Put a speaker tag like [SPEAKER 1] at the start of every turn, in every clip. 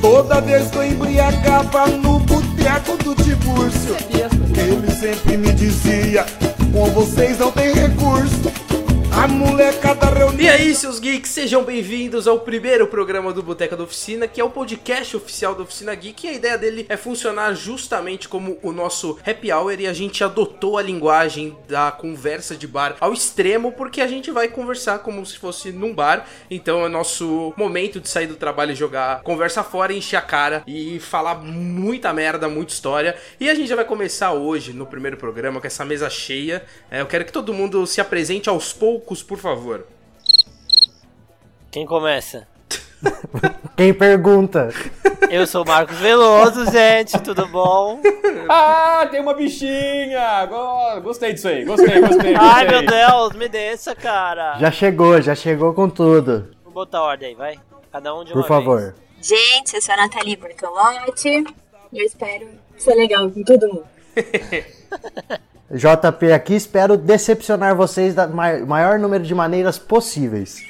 [SPEAKER 1] Toda vez que eu embriagava no boteco do Tiburcio, ele sempre me dizia: com vocês não tem recurso. A molecada reunida.
[SPEAKER 2] E aí, seus geeks, sejam bem-vindos ao primeiro programa do Boteca da Oficina, que é o podcast oficial da Oficina Geek. E a ideia dele é funcionar justamente como o nosso happy hour e a gente adotou a linguagem da conversa de bar ao extremo, porque a gente vai conversar como se fosse num bar. Então é nosso momento de sair do trabalho e jogar conversa fora, encher a cara e falar muita merda, muita história. E a gente já vai começar hoje, no primeiro programa, com essa mesa cheia. É, eu quero que todo mundo se apresente aos poucos, por favor.
[SPEAKER 3] Quem começa?
[SPEAKER 4] Quem pergunta?
[SPEAKER 3] Eu sou o Marcos Veloso, gente, tudo bom?
[SPEAKER 5] Ah, tem uma bichinha! Go- Gostei disso aí, gostei, gostei.
[SPEAKER 3] Ai,
[SPEAKER 5] gostei.
[SPEAKER 3] meu Deus, me desça, cara.
[SPEAKER 4] Já chegou, já chegou com tudo.
[SPEAKER 3] Vou botar ordem aí, vai. Cada um de
[SPEAKER 4] Por
[SPEAKER 3] uma
[SPEAKER 4] favor.
[SPEAKER 3] vez.
[SPEAKER 6] Gente, eu sou a Nathalie Bortolotti e eu espero ser legal com todo mundo.
[SPEAKER 4] JP aqui, espero decepcionar vocês da ma- maior número de maneiras possíveis.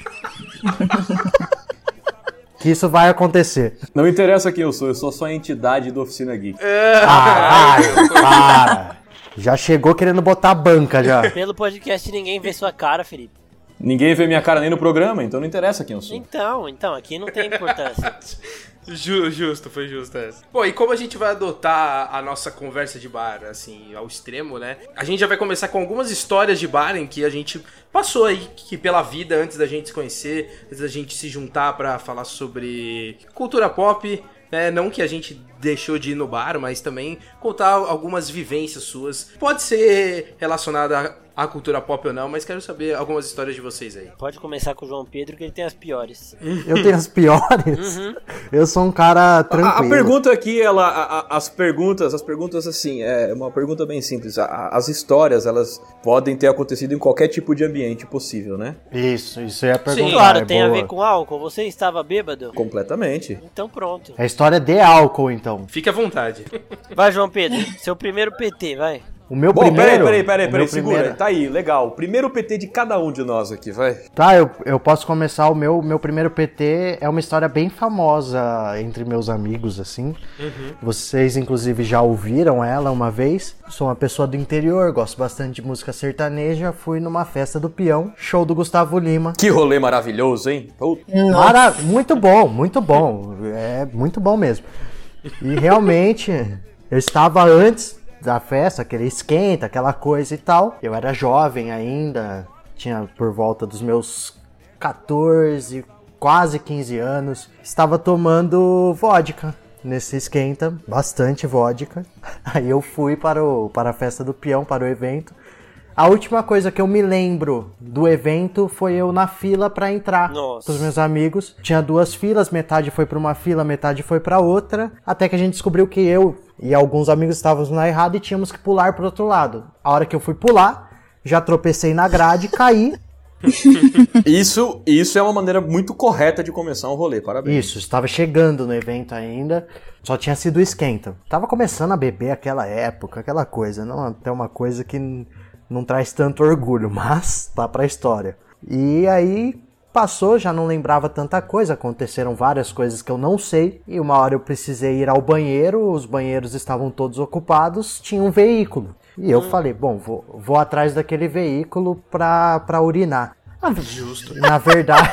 [SPEAKER 4] que isso vai acontecer.
[SPEAKER 5] Não interessa quem eu sou, eu sou só a entidade do Oficina Geek.
[SPEAKER 4] Caralho, para. Já chegou querendo botar a banca já.
[SPEAKER 3] Pelo podcast ninguém vê sua cara, Felipe.
[SPEAKER 5] Ninguém vê minha cara nem no programa, então não interessa quem eu sou.
[SPEAKER 3] Então, então, aqui não tem importância.
[SPEAKER 2] Ju- justo, foi justo essa. Pô, e como a gente vai adotar a nossa conversa de bar, assim, ao extremo, né? A gente já vai começar com algumas histórias de bar em que a gente passou aí que pela vida antes da gente se conhecer, antes da gente se juntar pra falar sobre cultura pop, né? Não que a gente deixou de ir no bar, mas também contar algumas vivências suas. Pode ser relacionada à cultura pop ou não, mas quero saber algumas histórias de vocês aí.
[SPEAKER 3] Pode começar com o João Pedro, que ele tem as piores.
[SPEAKER 4] Eu tenho as piores. Eu sou um cara
[SPEAKER 5] A,
[SPEAKER 4] tranquilo.
[SPEAKER 5] a pergunta aqui, ela, a- a- as perguntas, as perguntas assim, é uma pergunta bem simples. A- a- as histórias, elas podem ter acontecido em qualquer tipo de ambiente possível, né?
[SPEAKER 4] Isso, isso eu ia perguntar.
[SPEAKER 3] Claro,
[SPEAKER 4] é
[SPEAKER 3] tem a
[SPEAKER 4] boa.
[SPEAKER 3] ver com álcool. Você estava bêbado?
[SPEAKER 5] Completamente.
[SPEAKER 3] Então pronto.
[SPEAKER 4] É história de álcool, então.
[SPEAKER 2] Fique à vontade.
[SPEAKER 3] Vai, João Pedro, seu primeiro PT, vai.
[SPEAKER 4] O meu
[SPEAKER 5] Bom,
[SPEAKER 4] primeiro.
[SPEAKER 5] peraí, peraí, peraí,
[SPEAKER 4] o
[SPEAKER 5] peraí,
[SPEAKER 4] meu
[SPEAKER 5] segura.
[SPEAKER 4] primeiro-
[SPEAKER 5] Tá aí, legal. Primeiro PT de cada um de nós aqui, vai.
[SPEAKER 4] Tá, eu, eu posso começar. O meu, meu primeiro PT é uma história bem famosa entre meus amigos, assim. Vocês, inclusive, já ouviram ela uma vez. Sou uma pessoa do interior, gosto bastante de música sertaneja. Fui numa festa do peão, show do Gustavo Lima.
[SPEAKER 5] Que rolê maravilhoso, hein? Puta.
[SPEAKER 4] Mara... Muito bom, muito bom. É muito bom mesmo. E realmente, eu estava antes da festa, aquele esquenta, aquela coisa e tal. Eu era jovem ainda, tinha por volta dos meus 14, quase 15 anos. Estava tomando vodka nesse esquenta, bastante vodka. Aí eu fui para, o, para a festa do peão, para o evento. A última coisa que eu me lembro do evento foi eu na fila para entrar
[SPEAKER 3] Nossa.
[SPEAKER 4] com os meus amigos. Tinha duas filas, metade foi para uma fila, metade foi para outra, até que a gente descobriu que eu e alguns amigos estávamos na errada e tínhamos que pular pro outro lado. A hora que eu fui pular, já tropecei na grade, caí.
[SPEAKER 5] Isso, isso é uma maneira muito correta de começar um rolê, parabéns.
[SPEAKER 4] Isso, estava chegando no evento ainda, só tinha sido esquenta. Tava começando a beber aquela época, aquela coisa, não até uma coisa que não traz tanto orgulho, mas tá pra história. E aí passou, já não lembrava tanta coisa, aconteceram várias coisas que eu não sei, e uma hora eu precisei ir ao banheiro, os banheiros estavam todos ocupados, tinha um veículo. E eu falei, bom, vou, vou atrás daquele veículo pra, pra urinar.
[SPEAKER 2] Justo.
[SPEAKER 4] Na verdade.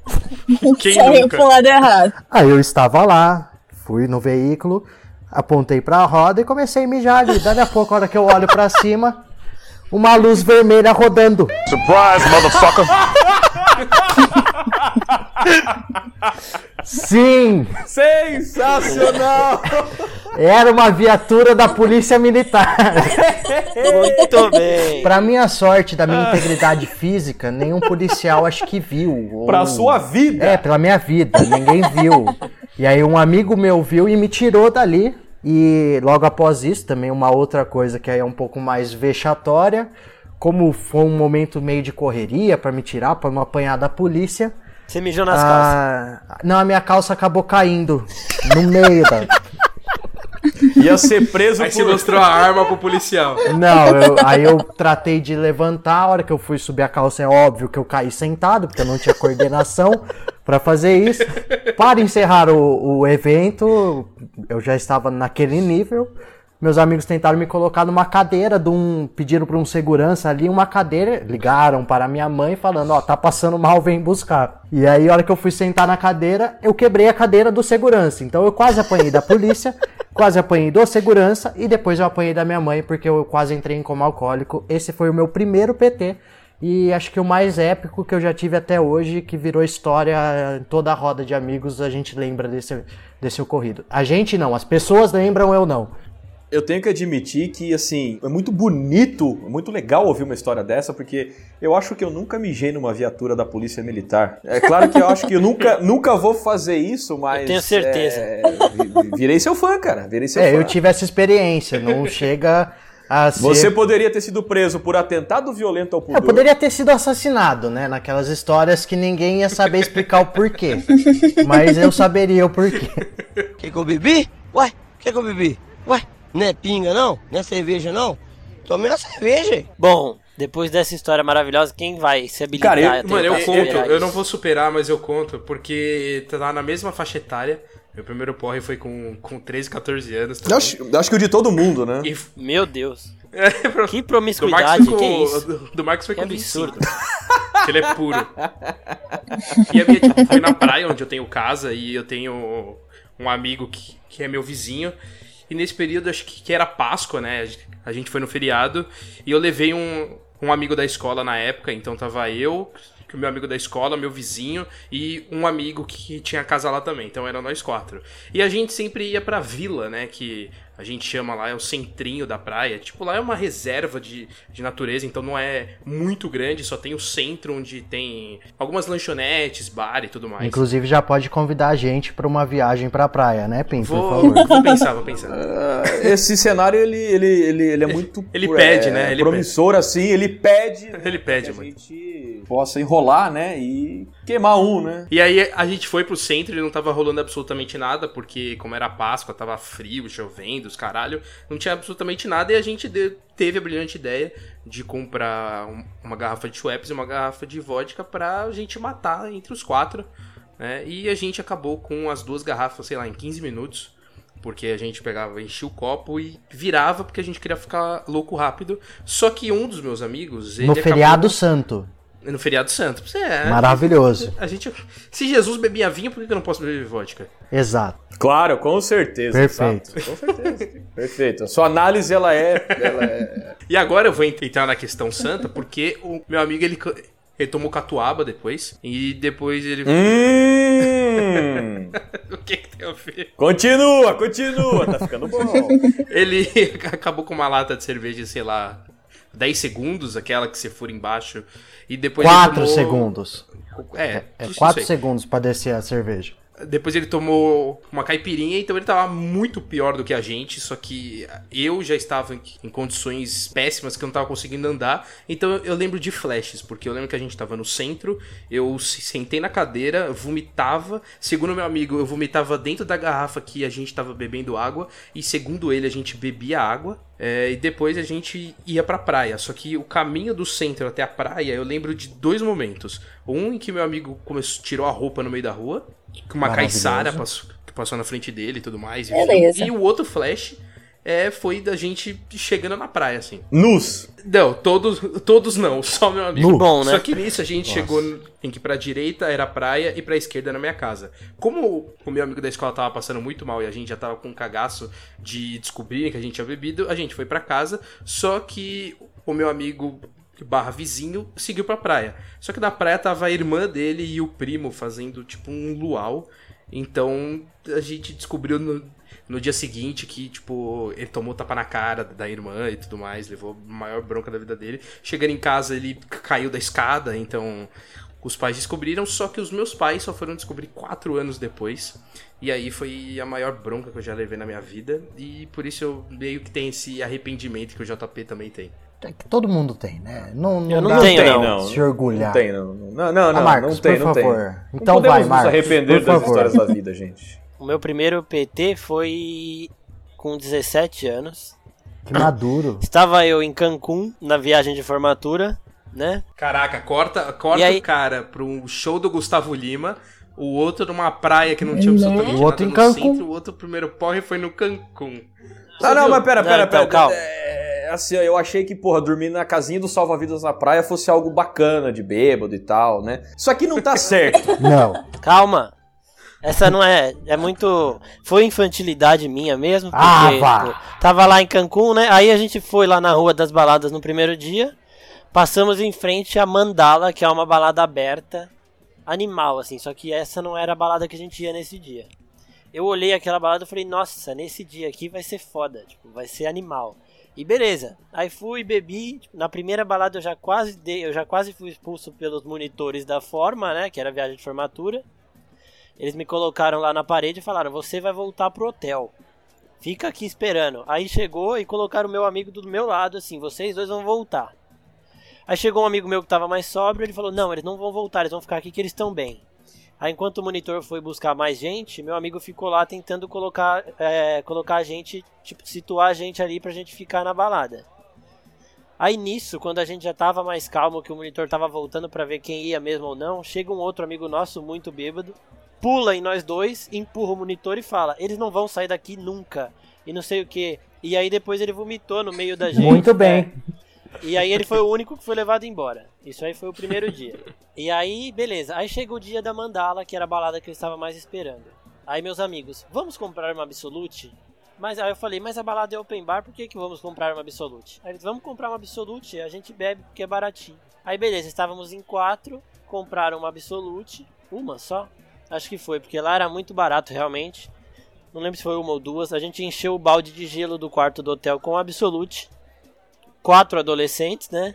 [SPEAKER 2] Quem
[SPEAKER 6] Saiu
[SPEAKER 2] nunca?
[SPEAKER 6] pro lado errado.
[SPEAKER 4] Aí eu estava lá, fui no veículo, apontei pra roda e comecei a mijar ali. Dali a pouco, a hora que eu olho pra cima, uma luz vermelha rodando.
[SPEAKER 1] Surprise, motherfucker!
[SPEAKER 4] Sim,
[SPEAKER 5] Sensacional!
[SPEAKER 4] era uma viatura da polícia militar.
[SPEAKER 3] Muito bem.
[SPEAKER 4] Pra minha sorte, da minha integridade física, nenhum policial acho que viu. ou-
[SPEAKER 5] pra sua vida!
[SPEAKER 4] É, pela minha vida, ninguém viu. E aí um amigo meu viu e me tirou dali. E logo após isso, também uma outra coisa que aí é um pouco mais vexatória, como foi um momento meio de correria pra me tirar, pra não apanhar da polícia.
[SPEAKER 3] Você mijou nas calças.
[SPEAKER 4] Ah, não, a minha calça acabou caindo no meio da.
[SPEAKER 5] Ia ser preso
[SPEAKER 2] Aí você
[SPEAKER 5] por...
[SPEAKER 2] mostrou a arma pro policial.
[SPEAKER 4] Não, eu- aí eu tratei de levantar. A hora que eu fui subir a calça, é óbvio que eu caí sentado, porque eu não tinha coordenação. Pra fazer isso, para encerrar o, o evento, eu já estava naquele nível. Meus amigos tentaram me colocar numa cadeira de um. Pediram para um segurança ali uma cadeira. Ligaram para minha mãe falando: Ó, tá passando mal, vem buscar. E aí, a hora que eu fui sentar na cadeira, eu quebrei a cadeira do segurança. Então eu quase apanhei da polícia, quase apanhei do segurança e depois eu apanhei da minha mãe porque eu quase entrei em coma alcoólico. Esse foi o meu primeiro PT. E acho que o mais épico que eu já tive até hoje, que virou história em toda a roda de amigos, a gente lembra desse, desse ocorrido. A gente não, as pessoas lembram, eu não.
[SPEAKER 5] Eu tenho que admitir que, assim, é muito bonito, muito legal ouvir uma história dessa, porque eu acho que eu nunca mijei numa viatura da Polícia Militar. É claro que eu acho que eu nunca, nunca vou fazer isso, mas.
[SPEAKER 3] Eu tenho certeza.
[SPEAKER 5] é, vi- virei seu fã, cara. Virei seu
[SPEAKER 4] É,
[SPEAKER 5] fã.
[SPEAKER 4] eu tive essa experiência, não chega a ser...
[SPEAKER 5] Você poderia ter sido preso por atentado violento ao pudor.
[SPEAKER 4] Eu poderia ter sido assassinado, né? Naquelas histórias que ninguém ia saber explicar o porquê. Mas eu saberia o porquê.
[SPEAKER 7] Quer que eu bebi? Ué, quer que eu bebi? Ué, não é pinga não? Não é cerveja não? Tomei uma cerveja.
[SPEAKER 3] Bom, depois dessa história maravilhosa, quem vai se habilitar
[SPEAKER 5] Cara, eu-
[SPEAKER 2] Mano, eu conto,
[SPEAKER 3] superar
[SPEAKER 2] eu não
[SPEAKER 3] isso?
[SPEAKER 2] vou superar, mas eu conto, porque tá na mesma faixa etária. Meu primeiro porre foi com, com 13, 14 anos.
[SPEAKER 5] Eu
[SPEAKER 2] também.
[SPEAKER 5] acho, acho que o de todo mundo, né?
[SPEAKER 2] E,
[SPEAKER 3] Meu Deus.
[SPEAKER 2] é, pro-
[SPEAKER 3] Que
[SPEAKER 2] do
[SPEAKER 3] promiscuidade,
[SPEAKER 2] Marcos foi
[SPEAKER 3] que
[SPEAKER 2] com,
[SPEAKER 3] isso?
[SPEAKER 2] do, do Marcos foi
[SPEAKER 3] Que
[SPEAKER 2] com
[SPEAKER 3] absurdo.
[SPEAKER 2] 25. que ele é puro. E a minha tipo, foi na praia, onde eu tenho casa, e eu tenho um amigo que, que é meu vizinho. E nesse período, acho que, que era Páscoa, né? A gente foi no feriado, e eu levei um, um amigo da escola na época, então tava eu, que o meu amigo da escola, meu vizinho, e um amigo que tinha casa lá também, então eram nós quatro. E a gente sempre ia pra vila, né? Que a gente chama lá, é o centrinho da praia. Tipo, lá é uma reserva de, de natureza, então não é muito grande, só tem o centro onde tem algumas lanchonetes, bar e tudo mais.
[SPEAKER 4] Inclusive já pode convidar a gente pra uma viagem pra praia, né, Pim? Por
[SPEAKER 2] Vou,
[SPEAKER 4] favor.
[SPEAKER 2] vou pensar, vou pensar.
[SPEAKER 5] Ah, Esse cenário, ele, ele, ele, ele é muito
[SPEAKER 2] Ele
[SPEAKER 5] é,
[SPEAKER 2] pede, né? Ele
[SPEAKER 5] promissor, assim. Ele pede né,
[SPEAKER 2] Ele pede,
[SPEAKER 5] que a
[SPEAKER 2] mano.
[SPEAKER 5] gente possa enrolar, né? E queimar um, né?
[SPEAKER 2] E aí a gente foi pro centro e não tava rolando absolutamente nada, porque como era Páscoa, tava frio, chovendo, os caralho, não tinha absolutamente nada e a gente teve a brilhante ideia de comprar um- uma garrafa de Schweppes e uma garrafa de vodka pra gente matar entre os quatro, né? E a gente acabou com as duas garrafas, sei lá, em 15 minutos. Porque a gente pegava, enchia o copo e virava porque a gente queria ficar louco rápido. Só que um dos meus amigos.
[SPEAKER 4] No
[SPEAKER 2] acabou-
[SPEAKER 4] feriado santo.
[SPEAKER 2] No feriado santo. É,
[SPEAKER 4] Maravilhoso.
[SPEAKER 2] a gente. Se Jesus bebia vinho, por que eu não posso beber vodka?
[SPEAKER 4] Exato.
[SPEAKER 5] Claro, com certeza.
[SPEAKER 4] Perfeito.
[SPEAKER 5] exato, com certeza. Perfeito. A sua análise, ela é... Ela é...
[SPEAKER 2] E agora eu vou entrar na questão santa, porque o meu amigo ele, ele tomou catuaba depois. E depois ele.
[SPEAKER 5] Hum,
[SPEAKER 2] o que, que tem a ver?
[SPEAKER 5] continua, continua. Tá ficando bom.
[SPEAKER 2] Ele acabou com uma lata de cerveja, sei lá, 10 segundos, aquela que você for embaixo. E depois ele
[SPEAKER 4] 4
[SPEAKER 2] tomou-
[SPEAKER 4] segundos.
[SPEAKER 2] É,
[SPEAKER 4] É
[SPEAKER 2] isso
[SPEAKER 4] 4
[SPEAKER 2] aí.
[SPEAKER 4] segundos pra descer a cerveja.
[SPEAKER 2] Depois ele tomou uma caipirinha, então ele tava muito pior do que a gente, só que eu já estava em, condições péssimas que eu não tava conseguindo andar. Então eu, lembro de flashes, porque eu lembro que a gente tava no centro, eu se- sentei na cadeira, vomitava. Segundo meu amigo, eu vomitava dentro da garrafa que a gente tava bebendo água, e segundo ele, a gente bebia água. é, e depois a gente ia pra praia. Só que o caminho do centro até a praia, eu lembro de dois momentos. Um em que meu amigo começou, tirou a roupa no meio da rua, que uma caiçara passou, que passou na frente dele e tudo mais.
[SPEAKER 6] Beleza.
[SPEAKER 2] E o outro flash é, foi da gente chegando na praia, assim.
[SPEAKER 5] Nus.
[SPEAKER 2] Não, todos, todos não, só meu amigo.
[SPEAKER 3] Nu. Bom, né?
[SPEAKER 2] Só que nisso a gente chegou no- em que pra direita era a praia e pra esquerda era a minha casa. Como o meu amigo da escola tava passando muito mal e a gente já tava com um cagaço de descobrir que a gente tinha bebido, a gente foi pra casa, só que o meu amigo barra vizinho seguiu pra praia. Só que na praia tava a irmã dele e o primo fazendo tipo um luau. Então a gente descobriu no, no dia seguinte que, tipo, ele tomou tapa na cara da irmã e tudo mais, levou a maior bronca da vida dele. Chegando em casa, ele caiu da escada, então os pais descobriram, só que os meus pais só foram descobrir quatro anos depois. E aí foi a maior bronca que eu já levei na minha vida. E por isso eu meio que tenho esse arrependimento que o JP também tem.
[SPEAKER 4] É que todo mundo tem, né? Não, não
[SPEAKER 3] não
[SPEAKER 4] dá
[SPEAKER 3] tenho,
[SPEAKER 4] pra
[SPEAKER 3] não.
[SPEAKER 5] não.
[SPEAKER 4] se orgulhar.
[SPEAKER 5] Não tem, não. Não, não, não.
[SPEAKER 4] Ah, Marcos,
[SPEAKER 5] não tem,
[SPEAKER 4] por
[SPEAKER 5] não tem.
[SPEAKER 4] favor.
[SPEAKER 5] Não
[SPEAKER 4] Então
[SPEAKER 5] podemos
[SPEAKER 4] vai, Marcos,
[SPEAKER 5] arrepender
[SPEAKER 4] por
[SPEAKER 5] das
[SPEAKER 4] favor.
[SPEAKER 5] histórias da vida, gente.
[SPEAKER 3] O meu primeiro PT foi com 17 anos.
[SPEAKER 4] Que maduro.
[SPEAKER 3] Estava eu em Cancún, na viagem de formatura, né?
[SPEAKER 2] Caraca, corta, corta
[SPEAKER 3] E aí-
[SPEAKER 2] o cara pro show do Gustavo Lima O outro numa praia que não tinha absolutamente
[SPEAKER 4] O outro
[SPEAKER 2] nada
[SPEAKER 4] em
[SPEAKER 2] no
[SPEAKER 4] Cancún.
[SPEAKER 2] centro, o outro primeiro porre foi no Cancún.
[SPEAKER 5] Ah, não, mas pera,
[SPEAKER 3] Não,
[SPEAKER 5] pera,
[SPEAKER 3] então,
[SPEAKER 5] pera.
[SPEAKER 3] calma.
[SPEAKER 5] Assim, eu achei que, porra, dormir na casinha do salva-vidas na praia fosse algo bacana, de bêbado e tal, né? Isso aqui não tá certo.
[SPEAKER 4] Não.
[SPEAKER 3] Calma. Essa não é. É muito. Foi infantilidade minha mesmo. Porque,
[SPEAKER 4] Ah,
[SPEAKER 3] tipo, tava lá em Cancún, né? Aí a gente foi lá na Rua das Baladas no primeiro dia. Passamos em frente a Mandala, que é uma balada aberta. Animal, assim. Só que essa não era a balada que a gente ia nesse dia. Eu olhei aquela balada e falei, nossa, nesse dia aqui vai ser foda. Tipo, vai ser animal. E beleza. Aí fui, bebi. Tipo, Na primeira balada eu já quase dei, eu já quase fui expulso pelos monitores da forma, né? Que era viagem de formatura. Eles me colocaram lá na parede e falaram: "Você vai voltar pro hotel. Fica aqui esperando". Aí chegou e colocaram o meu amigo do meu lado assim: "Vocês dois vão voltar". Aí chegou um amigo meu que tava mais sóbrio, ele falou: "Não, eles não vão voltar, eles vão ficar aqui que eles estão bem". Aí enquanto o monitor foi buscar mais gente, meu amigo ficou lá tentando colocar, é, colocar a gente, tipo, situar a gente ali pra gente ficar na balada. Aí nisso, quando a gente já tava mais calmo, que o monitor tava voltando pra ver quem ia mesmo ou não, chega um outro amigo nosso muito bêbado, pula em nós dois, empurra o monitor e fala: "Eles não vão sair daqui nunca". E não sei o que. E aí depois ele vomitou no meio da gente.
[SPEAKER 4] Muito bem.
[SPEAKER 3] É. E aí ele foi o único que foi levado embora. Isso aí foi o primeiro dia. E aí, beleza. Aí chega o dia da Mandala, que era a balada que eu estava mais esperando. Aí meus amigos, vamos comprar uma Absolute? Mas aí eu falei, mas a balada é open bar, por que, que vamos comprar uma Absolute? Aí eles, vamos comprar uma Absolute, a gente bebe porque é baratinho. Aí beleza, estávamos em quatro, compraram uma Absolute, uma só? Acho que foi, porque lá era muito barato realmente. Não lembro se foi uma ou duas. A gente encheu o balde de gelo do quarto do hotel com Absolute. Quatro adolescentes, né?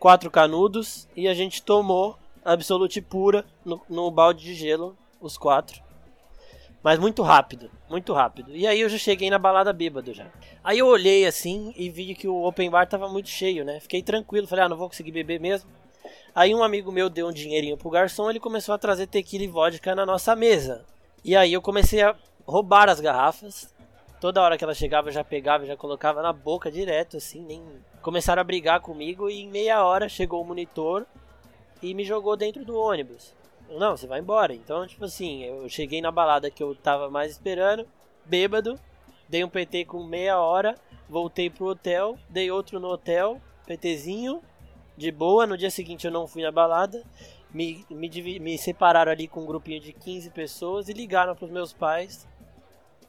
[SPEAKER 3] Quatro canudos. E a gente tomou Absolute pura no, no balde de gelo, os quatro. Mas muito rápido, muito rápido. E aí eu já cheguei na balada bêbado já. Aí eu olhei assim e vi que o open bar tava muito cheio, né? Fiquei tranquilo, falei, ah, não vou conseguir beber mesmo. Aí um amigo meu deu um dinheirinho pro garçom, ele começou a trazer tequila e vodka na nossa mesa. E aí eu comecei a roubar as garrafas. Toda hora que ela chegava eu já pegava, já colocava na boca direto, assim, nem. Começaram a brigar comigo e em meia hora chegou o monitor e me jogou dentro do ônibus. Não, você vai embora. Então, tipo assim, eu cheguei na balada que eu tava mais esperando, bêbado, dei um PT com meia hora, voltei pro hotel, dei outro no hotel, PTzinho, de boa. No dia seguinte eu não fui na balada. Me, me, me separaram ali com um grupinho de 15 pessoas e ligaram pros meus pais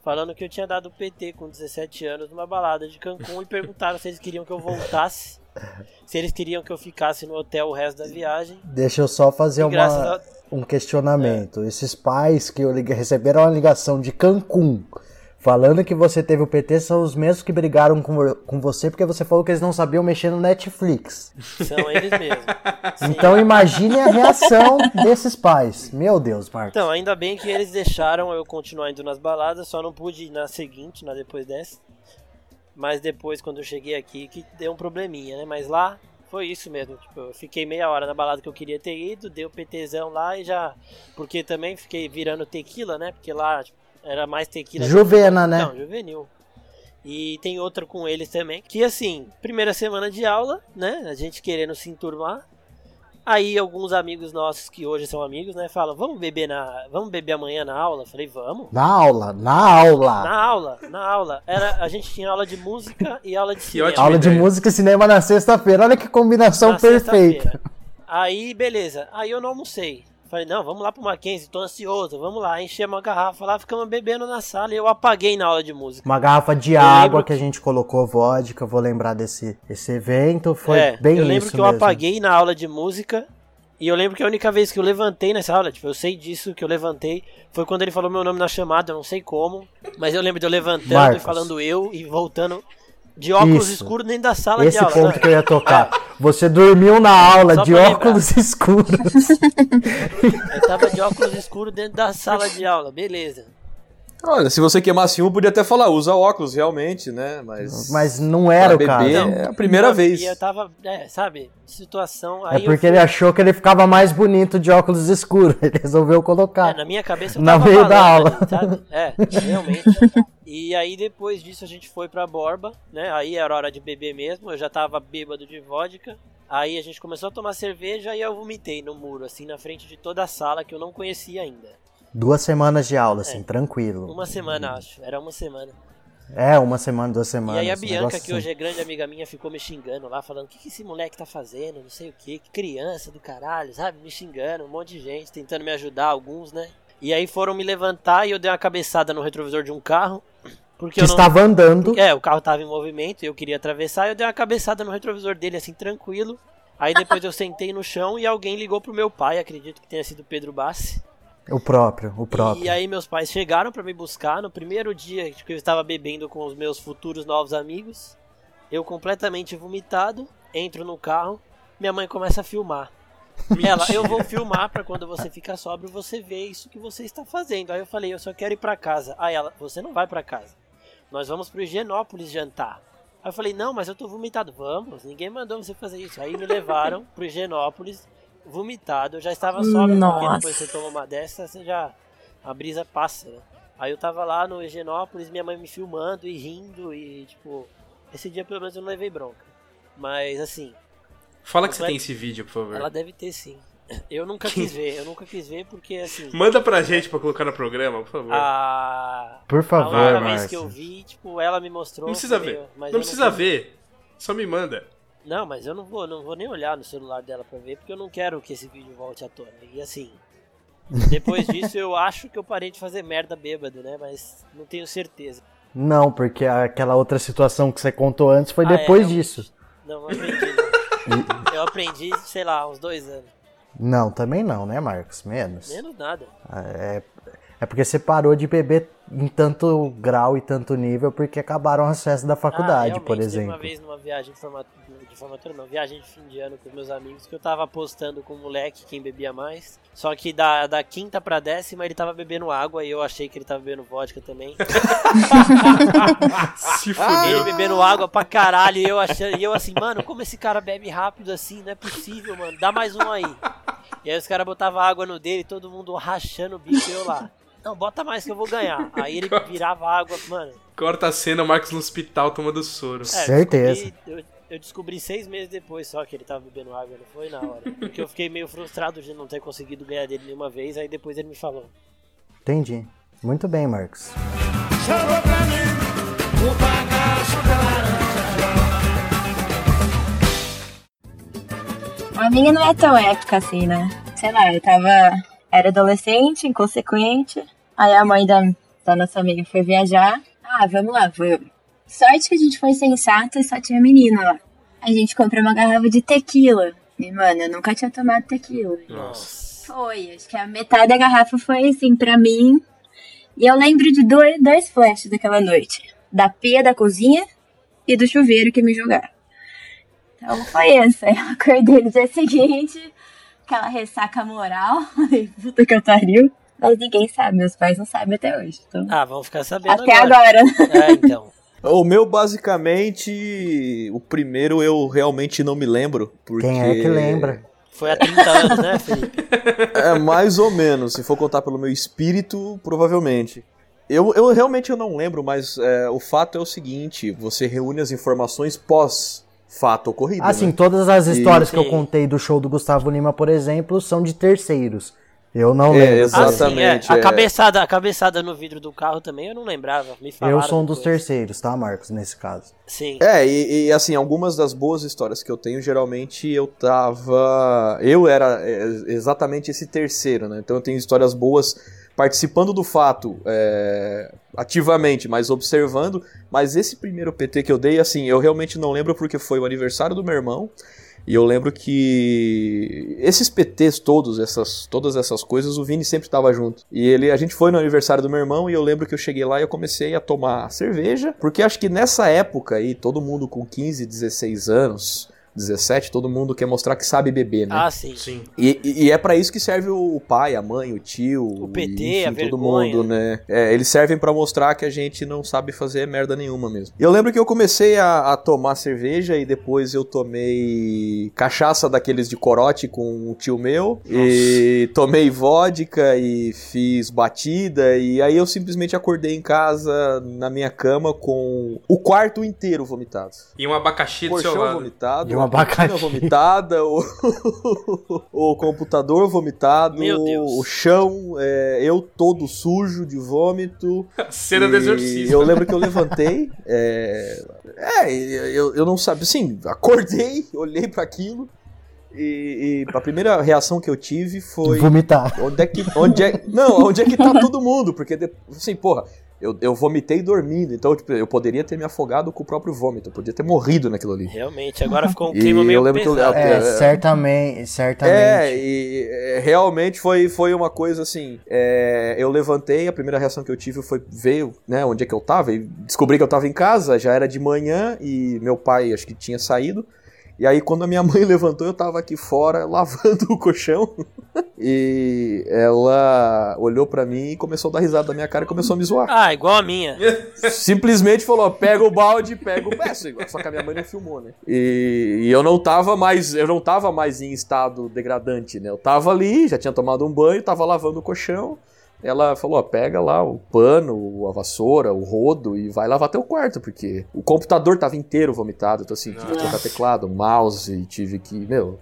[SPEAKER 3] falando que eu tinha dado PT com 17 anos numa balada de Cancún e perguntaram se eles queriam que eu voltasse, se eles queriam que eu ficasse no hotel o resto da viagem.
[SPEAKER 4] Deixa eu só fazer uma,
[SPEAKER 3] a- É.
[SPEAKER 4] um questionamento. Esses pais que eu receberam uma ligação de Cancún falando que você teve o PT são os mesmos que brigaram com, com você porque você falou que eles não sabiam mexer no Netflix.
[SPEAKER 3] São eles mesmos.
[SPEAKER 4] Então imagine a reação desses pais. Meu Deus, Marcos.
[SPEAKER 3] Então, ainda bem que eles deixaram eu continuar indo nas baladas, só não pude ir na seguinte, na depois dessa. Mas depois, quando eu cheguei aqui, que deu um probleminha, né? Mas lá foi isso mesmo. Tipo, eu fiquei meia hora na balada que eu queria ter ido, dei o PTzão lá e já. Porque também fiquei virando tequila, né? Porque lá tipo, era mais tequila.
[SPEAKER 4] Juvena, né?
[SPEAKER 3] Não, juvenil. E tem outra com eles também. Que assim, primeira semana de aula, né? A gente querendo se enturmar. Aí alguns amigos nossos que hoje são amigos, né, falam: "Vamos beber na, vamos beber amanhã na aula?" Eu falei: "Vamos".
[SPEAKER 4] Na aula, na aula.
[SPEAKER 3] Na aula, na aula. Era, a gente tinha aula de música e aula de cinema.
[SPEAKER 4] Aula de música e cinema na sexta-feira. Olha que combinação
[SPEAKER 3] Na
[SPEAKER 4] perfeita.
[SPEAKER 3] Aí, beleza. Aí eu não almocei. Falei, não, vamos lá pro Mackenzie, tô ansioso, vamos lá. Enchei uma garrafa lá, ficamos bebendo na sala e eu apaguei na aula de música.
[SPEAKER 4] Uma garrafa de
[SPEAKER 3] Eu
[SPEAKER 4] água
[SPEAKER 3] lembro
[SPEAKER 4] que a gente colocou vodka. Eu vou lembrar desse esse evento. Foi
[SPEAKER 3] é,
[SPEAKER 4] bem
[SPEAKER 3] eu lembro
[SPEAKER 4] isso
[SPEAKER 3] que eu
[SPEAKER 4] mesmo.
[SPEAKER 3] apaguei na aula de música. E eu lembro que a única vez que eu levantei nessa aula, tipo, eu sei disso que eu levantei, foi quando ele falou meu nome na chamada, eu não sei como. Mas eu lembro de eu levantando
[SPEAKER 4] Marcos.
[SPEAKER 3] e falando eu e voltando de óculos
[SPEAKER 4] Isso.
[SPEAKER 3] escuros dentro da sala
[SPEAKER 4] Esse
[SPEAKER 3] de aula.
[SPEAKER 4] ponto
[SPEAKER 3] né?
[SPEAKER 4] que eu ia tocar. Você dormiu na aula
[SPEAKER 3] Só
[SPEAKER 4] de óculos escuros.
[SPEAKER 3] Eu tava de óculos escuros dentro da sala de aula, beleza.
[SPEAKER 5] Olha, se você queimasse um, podia até falar, usa óculos, realmente, né? Mas.
[SPEAKER 4] Mas não era o
[SPEAKER 5] pra
[SPEAKER 4] caso.
[SPEAKER 5] beber é a primeira
[SPEAKER 3] Não,
[SPEAKER 5] vez.
[SPEAKER 3] E eu tava, é, sabe, situação.
[SPEAKER 4] É
[SPEAKER 3] Aí
[SPEAKER 4] porque
[SPEAKER 3] eu
[SPEAKER 4] ele
[SPEAKER 3] fui,
[SPEAKER 4] achou que ele ficava mais bonito de óculos escuros. Ele resolveu
[SPEAKER 3] é,
[SPEAKER 4] colocar.
[SPEAKER 3] na minha cabeça eu
[SPEAKER 4] Na
[SPEAKER 3] tava
[SPEAKER 4] meio da aula.
[SPEAKER 3] ali, sabe? É, realmente. E aí depois disso a gente foi pra Borba, né? Aí era hora de beber mesmo, eu já tava bêbado de vodka. Aí a gente começou a tomar cerveja e eu vomitei no muro, assim, na frente de toda a sala que eu não conhecia ainda.
[SPEAKER 4] Duas semanas de aula, assim, tranquilo.
[SPEAKER 3] Uma semana, acho. Era uma semana.
[SPEAKER 4] É, uma semana, duas semanas.
[SPEAKER 3] E aí a Bianca, que
[SPEAKER 4] assim.
[SPEAKER 3] hoje é grande amiga minha, ficou me xingando lá, falando: o que, que esse moleque tá fazendo? Não sei o que, que criança do caralho, sabe? Me xingando, um monte de gente tentando me ajudar, alguns, né? E aí foram me levantar e eu dei uma cabeçada no retrovisor de um carro. Porque
[SPEAKER 4] Que
[SPEAKER 3] não.
[SPEAKER 4] estava andando.
[SPEAKER 3] É, o carro tava em movimento e eu queria atravessar e eu dei uma cabeçada no retrovisor dele, assim, tranquilo. Aí depois eu sentei no chão e alguém ligou pro meu pai, acredito que tenha sido o Pedro Bassi.
[SPEAKER 4] O próprio, o próprio.
[SPEAKER 3] E aí meus pais chegaram pra me buscar no primeiro dia que eu estava bebendo com os meus futuros novos amigos. Eu completamente vomitado, entro no carro, minha mãe começa a filmar. Ela, eu vou filmar pra quando você ficar sóbrio você ver isso que você está fazendo. Aí eu falei, eu só quero ir pra casa. Aí ela, você não vai pra casa. Nós vamos pro Higienópolis jantar. Aí eu falei, não, mas eu tô vomitado. Vamos, ninguém mandou você fazer isso. Aí me levaram pro Higienópolis, vomitado. Eu já estava sóbrio, porque depois você toma uma dessa, você já. A brisa passa, né? Aí eu tava lá no Higienópolis, minha mãe me filmando e rindo e, tipo. Esse dia pelo menos eu não levei bronca. Mas assim,
[SPEAKER 2] Fala que você tem esse vídeo, por favor.
[SPEAKER 3] ela deve ter sim. Eu nunca quis ver, eu nunca quis ver porque assim.
[SPEAKER 2] Manda pra gente pra colocar no programa, por favor.
[SPEAKER 3] A.
[SPEAKER 4] Por
[SPEAKER 3] A
[SPEAKER 4] favor,
[SPEAKER 3] única vez
[SPEAKER 4] Márcio.
[SPEAKER 3] que eu vi, tipo, ela me mostrou.
[SPEAKER 2] não precisa ver.
[SPEAKER 3] meio-
[SPEAKER 2] não precisa ver. Só me manda.
[SPEAKER 3] Não, mas eu não vou, não vou nem olhar no celular dela pra ver, porque eu não quero que esse vídeo volte à tona. E assim, depois disso eu acho que eu parei de fazer merda bêbado, né? Mas não tenho certeza.
[SPEAKER 4] Não, porque aquela outra situação que você contou antes foi
[SPEAKER 3] Ah, é,
[SPEAKER 4] depois
[SPEAKER 3] eu-
[SPEAKER 4] disso.
[SPEAKER 3] Não, não aprendi. não. eu aprendi, sei lá, uns dois anos.
[SPEAKER 4] Não, também não, né, Marcos? Menos.
[SPEAKER 3] Menos nada.
[SPEAKER 4] É, é porque você parou de beber em tanto grau e tanto nível porque acabaram as festas da
[SPEAKER 3] Ah,
[SPEAKER 4] faculdade,
[SPEAKER 3] realmente,
[SPEAKER 4] por exemplo.
[SPEAKER 3] uma vez numa viagem de formatura, de formatura não, viagem de fim de ano com os meus amigos, que eu tava apostando com o moleque quem bebia mais. Só que da, da quinta pra décima ele tava bebendo água e eu achei que ele tava bebendo vodka também.
[SPEAKER 2] Se
[SPEAKER 3] Ele
[SPEAKER 2] fudeu.
[SPEAKER 3] bebendo água pra caralho e eu achando, e eu assim, mano, como esse cara bebe rápido assim? Não é possível, mano. Dá mais um aí. E aí os caras botavam água no dele, todo mundo rachando o bico e eu lá. Não, bota mais que eu vou ganhar. Aí ele virava água, mano.
[SPEAKER 2] Corta a cena, o Marcos no hospital tomando soro.
[SPEAKER 3] É,
[SPEAKER 4] Certeza.
[SPEAKER 3] Eu descobri, eu, eu descobri seis meses depois só que ele tava bebendo água, não foi na hora. Porque eu fiquei meio frustrado de não ter conseguido ganhar dele nenhuma vez, aí depois ele me falou.
[SPEAKER 4] Entendi. Muito bem, Marcos.
[SPEAKER 1] Pra mim o bagaço da laranja.
[SPEAKER 6] A minha não é tão épica assim, né? Sei lá, eu tava. Era adolescente, inconsequente. Aí a mãe da, da nossa amiga foi viajar. Ah, vamos lá, vamos. Sorte que a gente foi sensato e só tinha menina lá. A gente comprou uma garrafa de tequila. E, mano, eu nunca tinha tomado tequila.
[SPEAKER 2] Nossa.
[SPEAKER 6] Foi, acho que a metade da garrafa foi assim pra mim. E eu lembro de dois, dois flashes daquela noite: da pia da cozinha e do chuveiro que me jogaram. Então foi isso. Aí eu acordei no dia seguinte, aquela ressaca moral. Puta que eu pariu. Mas ninguém sabe, meus pais não sabem até hoje. Então,
[SPEAKER 3] Ah, vamos ficar sabendo
[SPEAKER 6] até
[SPEAKER 3] agora.
[SPEAKER 6] agora.
[SPEAKER 3] É, então.
[SPEAKER 5] O meu, basicamente, o primeiro eu realmente não me lembro. Porque
[SPEAKER 4] Quem é que lembra?
[SPEAKER 3] Foi há 30 anos, né, Felipe?
[SPEAKER 5] É mais ou menos, se for contar pelo meu espírito, provavelmente. Eu, eu realmente eu não lembro, mas é, o fato é o seguinte: você reúne as informações pós fato ocorrido.
[SPEAKER 4] Assim,
[SPEAKER 5] né?
[SPEAKER 4] todas as histórias que eu contei do show do Gustavo Lima, por exemplo, são de terceiros. Eu não
[SPEAKER 5] É,
[SPEAKER 4] lembro.
[SPEAKER 5] exato.
[SPEAKER 3] Ah, sim, é.
[SPEAKER 5] Exatamente,
[SPEAKER 3] A,
[SPEAKER 5] é.
[SPEAKER 3] cabeçada, a cabeçada no vidro do carro também eu não lembrava. Me falaram
[SPEAKER 4] Eu sou um dos
[SPEAKER 3] depois.
[SPEAKER 4] terceiros, tá, Marcos, nesse caso.
[SPEAKER 3] Sim.
[SPEAKER 5] É, e, e, assim, algumas das boas histórias que eu tenho, geralmente eu tava. Eu era é, exatamente esse terceiro, né? Então eu tenho histórias boas participando do fato é, ativamente, mas observando. Mas esse primeiro PT que eu dei, assim, eu realmente não lembro porque foi o aniversário do meu irmão. E eu lembro que esses PTs todos, essas, todas essas coisas, o Vini sempre estava junto. E ele, a gente foi no aniversário do meu irmão e eu lembro que eu cheguei lá e eu comecei a tomar cerveja, porque acho que nessa época aí, todo mundo com 15, 16 anos, 17, todo mundo quer mostrar que sabe beber, né?
[SPEAKER 3] Ah, sim.
[SPEAKER 2] Sim.
[SPEAKER 5] E, e- é pra isso que serve o pai, a mãe, o tio,
[SPEAKER 3] O PT,
[SPEAKER 5] e,
[SPEAKER 3] a
[SPEAKER 5] enfim, todo
[SPEAKER 3] vergonha.
[SPEAKER 5] mundo, né? É, eles servem pra mostrar que a gente não sabe fazer merda nenhuma mesmo. E eu lembro que eu comecei a, a tomar cerveja e depois eu tomei cachaça daqueles de corote com o tio meu e tomei vodka e fiz batida e aí eu simplesmente acordei em casa na minha cama com o quarto inteiro vomitado.
[SPEAKER 2] E um abacaxi do seu lado.
[SPEAKER 5] vomitado,
[SPEAKER 4] E um abacaxi.
[SPEAKER 5] vomitada, o, o computador vomitado,
[SPEAKER 3] Meu Deus.
[SPEAKER 5] o chão, é, eu todo sujo de vômito.
[SPEAKER 2] Cena do exorcismo.
[SPEAKER 5] Eu lembro que eu levantei. É, é eu, eu não sabia. Assim, acordei, olhei pra aquilo. E, e a primeira reação que eu tive foi.
[SPEAKER 4] Vomitar.
[SPEAKER 5] Onde é que. Onde é, não, onde é que tá todo mundo? Porque, assim, porra, eu, eu vomitei dormindo. Então, tipo, eu poderia ter me afogado com o próprio vômito. Eu podia ter morrido naquilo ali.
[SPEAKER 3] Realmente, agora ficou um
[SPEAKER 5] E
[SPEAKER 3] clima
[SPEAKER 5] eu
[SPEAKER 3] meio
[SPEAKER 5] lembro que eu-
[SPEAKER 3] pesado.
[SPEAKER 4] É,
[SPEAKER 5] É,
[SPEAKER 4] certamente, certamente.
[SPEAKER 5] É, e é, realmente foi, foi uma coisa assim. é, eu levantei, a primeira reação que eu tive foi ver né, onde é que eu tava. E descobri que eu tava em casa, já era de manhã e meu pai acho que tinha saído. E aí, quando a minha mãe levantou, eu tava aqui fora lavando o colchão. E ela olhou pra mim e começou a dar risada da minha cara e começou a me zoar.
[SPEAKER 3] Ah, igual a minha.
[SPEAKER 5] Simplesmente falou: pega o balde, pega o peço. Só que a minha mãe não filmou, né? E, e eu não tava mais, eu não tava mais em estado degradante, né? Eu tava ali, já tinha tomado um banho, tava lavando o colchão. Ela falou: ó, pega lá o pano, a vassoura, o rodo e vai lavar teu quarto, porque o computador tava inteiro vomitado. Então, assim, tive que trocar teclado, mouse, tive que. Meu.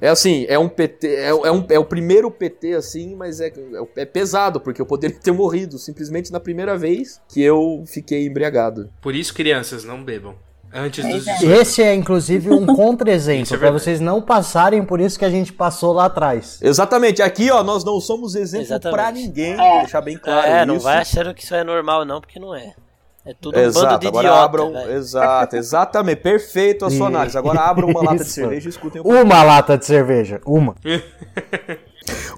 [SPEAKER 5] É assim, é um PT, é, é um, é o primeiro PT assim, mas é, é pesado, porque eu poderia ter morrido simplesmente na primeira vez que eu fiquei embriagado.
[SPEAKER 2] Por isso, crianças, não bebam. Antes dos
[SPEAKER 6] é.
[SPEAKER 2] 18.
[SPEAKER 4] Esse é inclusive um contra-exemplo,
[SPEAKER 2] é
[SPEAKER 4] pra
[SPEAKER 2] verdade.
[SPEAKER 4] vocês não passarem por isso que a gente passou lá atrás.
[SPEAKER 5] Exatamente, aqui ó, nós não somos exemplo
[SPEAKER 3] Exatamente.
[SPEAKER 5] pra ninguém,
[SPEAKER 6] É.
[SPEAKER 5] deixar bem claro
[SPEAKER 3] é, não
[SPEAKER 5] isso.
[SPEAKER 3] vai achando que isso é normal, não, porque não é. É tudo um bando
[SPEAKER 5] Exato,
[SPEAKER 3] de
[SPEAKER 5] agora
[SPEAKER 3] idiota,
[SPEAKER 5] abram, exato, exatamente, perfeito a sua análise. Agora abram uma lata de cerveja e escutem o
[SPEAKER 4] Uma lata de cerveja, uma.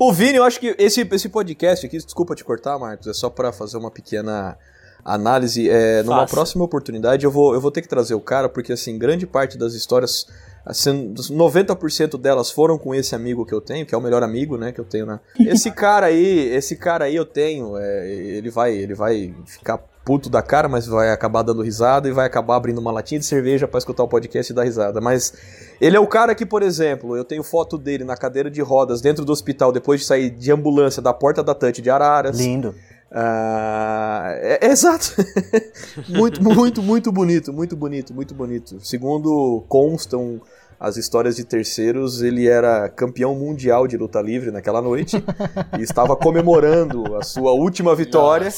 [SPEAKER 5] O Vini, eu acho que esse, esse podcast aqui, desculpa te cortar, Marcos, é só pra fazer uma pequena análise. É, numa próxima oportunidade eu vou, eu vou ter que trazer o cara, porque assim, grande parte das histórias, assim, dos 90% delas foram com esse amigo que eu tenho, que é o melhor amigo, né, que eu tenho na... Esse cara aí, esse cara aí eu tenho, é, ele vai, ele vai ficar puto da cara, mas vai acabar dando risada e vai acabar abrindo uma latinha de cerveja pra escutar o podcast e dar risada. Mas ele é o cara que, por exemplo, eu tenho foto dele na cadeira de rodas dentro do hospital depois de sair de ambulância da porta da Tante de Araras.
[SPEAKER 4] Lindo.
[SPEAKER 5] Ah, é, é exato. muito, muito, muito bonito, muito bonito, muito bonito. Segundo constam as histórias de terceiros, ele era campeão mundial de luta livre naquela noite e estava comemorando a sua última vitória.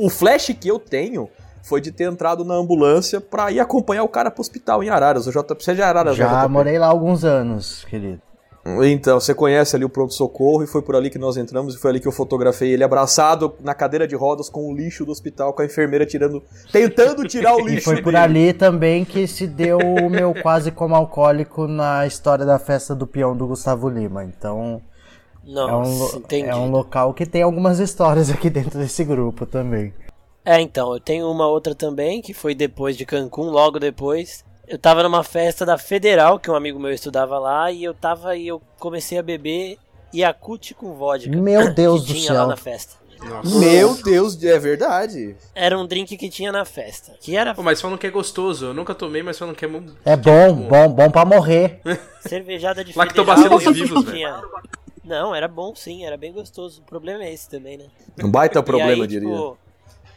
[SPEAKER 5] O flash que eu tenho foi de ter entrado na ambulância pra ir acompanhar o cara pro hospital em Araras. O JP, você é de Araras,
[SPEAKER 4] Já
[SPEAKER 5] JP?
[SPEAKER 4] morei lá alguns anos, querido.
[SPEAKER 5] Então, você conhece ali o pronto-socorro e foi por ali que nós entramos e foi ali que eu fotografei ele abraçado na cadeira de rodas com o lixo do hospital, com a enfermeira tirando, tentando tirar o
[SPEAKER 4] E
[SPEAKER 5] lixo.
[SPEAKER 4] foi por
[SPEAKER 5] dele.
[SPEAKER 4] ali também que se deu o meu quase como alcoólico na história da festa do peão do Gustavo Lima. Então é, um,
[SPEAKER 3] Nossa,
[SPEAKER 4] lo-
[SPEAKER 3] entendi.
[SPEAKER 4] é um local que tem algumas histórias aqui dentro desse grupo também.
[SPEAKER 3] É, então, eu tenho uma outra também, que foi depois de Cancún, logo depois. Eu tava numa festa da Federal, que um amigo meu estudava lá, e eu tava e eu comecei a beber Yakut com vodka.
[SPEAKER 4] Meu Deus
[SPEAKER 3] que
[SPEAKER 4] do
[SPEAKER 3] tinha
[SPEAKER 4] céu.
[SPEAKER 3] lá na festa.
[SPEAKER 2] Nossa.
[SPEAKER 5] Meu Deus, é verdade.
[SPEAKER 3] Era um drink que tinha na festa. Que era
[SPEAKER 2] Pô, mas falam que é gostoso. Eu nunca tomei, mas falam que é muito.
[SPEAKER 4] É bom, bom, bom pra morrer.
[SPEAKER 3] cervejada de
[SPEAKER 2] Lactobacilos vivos,
[SPEAKER 3] que tinha... Não, era bom sim, era bem gostoso. O problema é esse também, né?
[SPEAKER 5] Um baita problema,
[SPEAKER 3] aí,
[SPEAKER 5] eu diria.
[SPEAKER 3] tipo,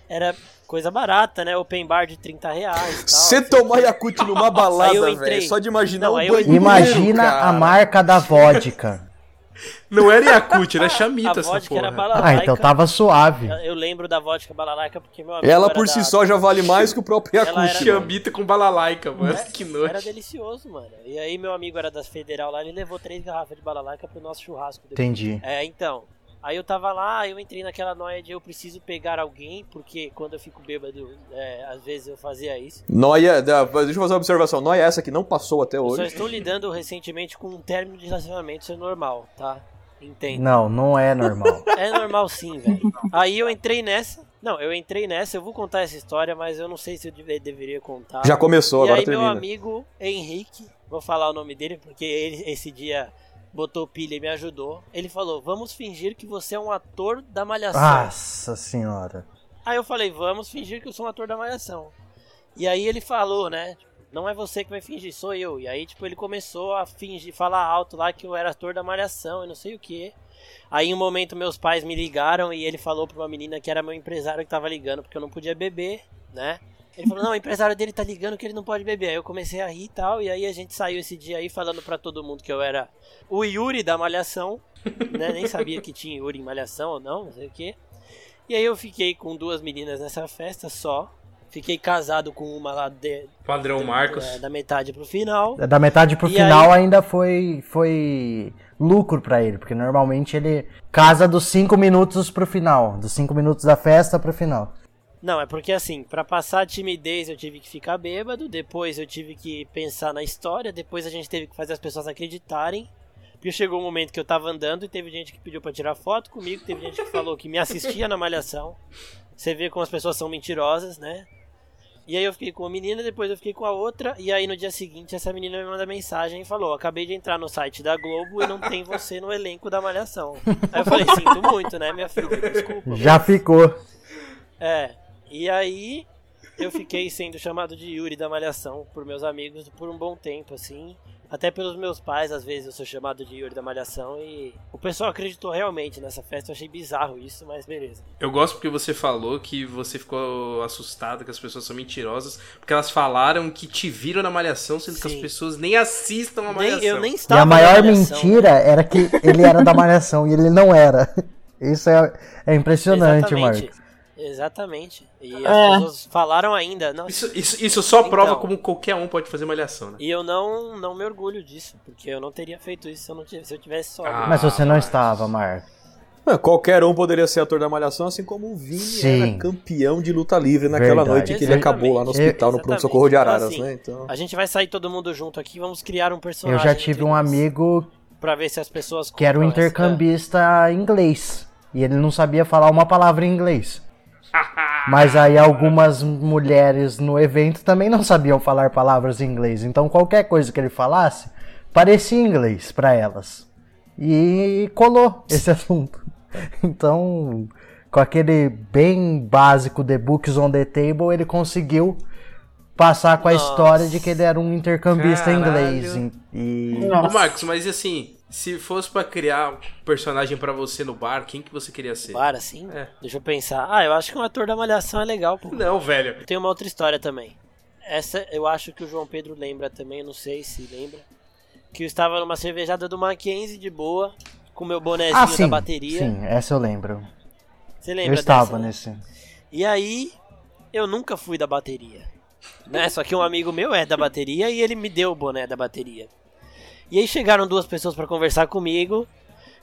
[SPEAKER 3] era coisa barata, né? Open bar de 30 reais.
[SPEAKER 5] Você
[SPEAKER 3] assim.
[SPEAKER 5] tomar Yakut numa balada, velho, só de imaginar
[SPEAKER 3] Não,
[SPEAKER 5] o banheiro,
[SPEAKER 4] Imagina
[SPEAKER 5] cara.
[SPEAKER 4] a marca da vodka.
[SPEAKER 2] Não era Yakut, era
[SPEAKER 3] A
[SPEAKER 2] Chamita essa porra.
[SPEAKER 4] Ah, então tava suave.
[SPEAKER 3] Eu lembro da vodka balalaica porque meu amigo
[SPEAKER 5] Ela
[SPEAKER 3] era
[SPEAKER 5] por
[SPEAKER 3] da-
[SPEAKER 5] si só já vale mais que o próprio Yakut. mano.
[SPEAKER 2] Chamita com balalaica, mano. Que nojo.
[SPEAKER 3] Era delicioso, mano. E aí meu amigo era das Federal lá, ele levou três garrafas de balalaica pro nosso churrasco. depois.
[SPEAKER 4] Entendi.
[SPEAKER 3] É, então. Aí eu tava lá, eu entrei naquela noia de eu preciso pegar alguém, porque quando eu fico bêbado, é, às vezes eu fazia isso.
[SPEAKER 5] Noia, deixa eu fazer uma observação. Noia é essa que não passou até
[SPEAKER 3] Eu só
[SPEAKER 5] hoje.
[SPEAKER 3] estou lidando recentemente com um término de relacionamento, isso é normal, tá? Entendo.
[SPEAKER 4] Não, não é normal.
[SPEAKER 3] É normal sim, velho. Aí eu entrei nessa. Não, eu entrei nessa, eu vou contar essa história, mas eu não sei se eu deve- deveria contar.
[SPEAKER 5] Já começou,
[SPEAKER 3] e
[SPEAKER 5] agora
[SPEAKER 3] aí meu
[SPEAKER 5] termina.
[SPEAKER 3] amigo Henrique, vou falar o nome dele porque ele esse dia botou pilha e me ajudou. Ele falou: "Vamos fingir que você é um ator da malhação".
[SPEAKER 4] Nossa senhora.
[SPEAKER 3] Aí eu falei: "Vamos fingir que eu sou um ator da malhação". E aí ele falou, né? Não é você que vai fingir, sou eu. E aí, tipo, ele começou a fingir, falar alto lá que eu era ator da malhação e não sei o que. Aí em um momento meus pais me ligaram e ele falou pra uma menina que era meu empresário que tava ligando porque eu não podia beber, né? Ele falou, não, o empresário dele tá ligando que ele não pode beber. Aí eu comecei a rir e tal, e aí a gente saiu esse dia aí falando pra todo mundo que eu era o Yuri da Malhação, né? Nem sabia que tinha Yuri em Malhação ou não, não sei o quê. E aí eu fiquei com duas meninas nessa festa só. Fiquei casado com uma lá de,
[SPEAKER 2] Padrão Marcos.
[SPEAKER 3] é, da metade pro final.
[SPEAKER 4] Da metade pro
[SPEAKER 3] E
[SPEAKER 4] final ainda foi, foi lucro pra ele, porque normalmente ele casa dos 5 minutos pro final, dos 5 minutos da festa pro final.
[SPEAKER 3] Não, é porque assim, pra passar a timidez eu tive que ficar bêbado, depois eu tive que pensar na história, depois a gente teve que fazer as pessoas acreditarem. Porque chegou um momento que eu tava andando e teve gente que pediu pra tirar foto comigo, teve gente que falou que me assistia na malhação. Você vê como as pessoas são mentirosas, né? E aí eu fiquei com uma menina, depois eu fiquei com a outra, e aí no dia seguinte essa menina me manda mensagem e falou: Acabei de entrar no site da Globo e não tem você no elenco da Malhação. Aí eu falei, sinto muito, né, minha filha? Desculpa.
[SPEAKER 4] Já ficou.
[SPEAKER 3] É, e aí eu fiquei sendo chamado de Yuri da Malhação por meus amigos por um bom tempo, assim. Até pelos meus pais, às vezes eu sou chamado de Yuri da Malhação e o pessoal acreditou realmente nessa festa. Eu achei bizarro isso, mas beleza.
[SPEAKER 2] Eu gosto porque você falou que você ficou assustado que as pessoas são mentirosas, porque elas falaram que te viram na malhação, sendo que as
[SPEAKER 3] Sim.
[SPEAKER 2] pessoas nem assistam a
[SPEAKER 3] Nem,
[SPEAKER 2] malhação.
[SPEAKER 3] eu nem
[SPEAKER 4] E
[SPEAKER 3] estava
[SPEAKER 4] a
[SPEAKER 3] na
[SPEAKER 4] maior mentira era que ele era da malhação e ele não era. Isso é, é impressionante,
[SPEAKER 3] Exatamente.
[SPEAKER 4] Marcos.
[SPEAKER 3] Exatamente. E as
[SPEAKER 6] É.
[SPEAKER 3] pessoas falaram ainda. Não,
[SPEAKER 2] Isso, isso, isso só prova
[SPEAKER 3] Então.
[SPEAKER 2] como qualquer um pode fazer malhação, né?
[SPEAKER 3] E eu não, não me orgulho disso, porque eu não teria feito isso se eu, não tivesse, se eu tivesse só.
[SPEAKER 2] Ah,
[SPEAKER 4] Mas você não estava, Marcos.
[SPEAKER 5] Ah, Qualquer um poderia ser ator da Malhação, assim como o Vini
[SPEAKER 4] Sim.
[SPEAKER 5] era campeão de luta livre naquela
[SPEAKER 4] Verdade.
[SPEAKER 5] noite que ele acabou lá no
[SPEAKER 3] Exatamente.
[SPEAKER 5] hospital, no pronto-socorro de
[SPEAKER 3] Então,
[SPEAKER 5] Araras,
[SPEAKER 3] assim,
[SPEAKER 5] né? Então...
[SPEAKER 3] A gente vai sair todo mundo junto aqui, vamos criar um
[SPEAKER 4] Eu
[SPEAKER 3] personagem.
[SPEAKER 4] já tive um amigo
[SPEAKER 3] Pra ver se as pessoas
[SPEAKER 4] que era um intercambista inglês. E ele não sabia falar uma palavra em inglês. Mas aí algumas mulheres no evento também não sabiam falar palavras em inglês. Então qualquer coisa que ele falasse parecia inglês pra elas. E colou esse assunto. Então, com aquele bem básico The Books on the Table, ele conseguiu passar com a
[SPEAKER 3] Nossa.
[SPEAKER 4] história de que ele era um intercambista
[SPEAKER 2] Caralho.
[SPEAKER 4] inglês. E
[SPEAKER 2] Ô Marcos, mas e assim, se fosse pra criar um personagem pra você no bar, quem que você queria ser?
[SPEAKER 3] Bar, assim?
[SPEAKER 2] É.
[SPEAKER 3] Deixa eu pensar. Ah, eu acho que um ator da Malhação é legal, pô.
[SPEAKER 2] Não, velho.
[SPEAKER 3] Tem uma outra história também. Essa eu acho que o João Pedro lembra também, eu não sei se lembra. Que eu estava numa cervejada do Mackenzie de boa, com meu bonezinho
[SPEAKER 4] Ah, sim.
[SPEAKER 3] da bateria.
[SPEAKER 4] Sim, essa eu lembro.
[SPEAKER 3] Você lembra
[SPEAKER 4] Eu estava
[SPEAKER 3] dessa, né?
[SPEAKER 4] nesse.
[SPEAKER 3] E aí, eu nunca fui da bateria. Né? Só que um amigo meu é da bateria e ele me deu o boné da bateria. E aí chegaram duas pessoas pra conversar comigo,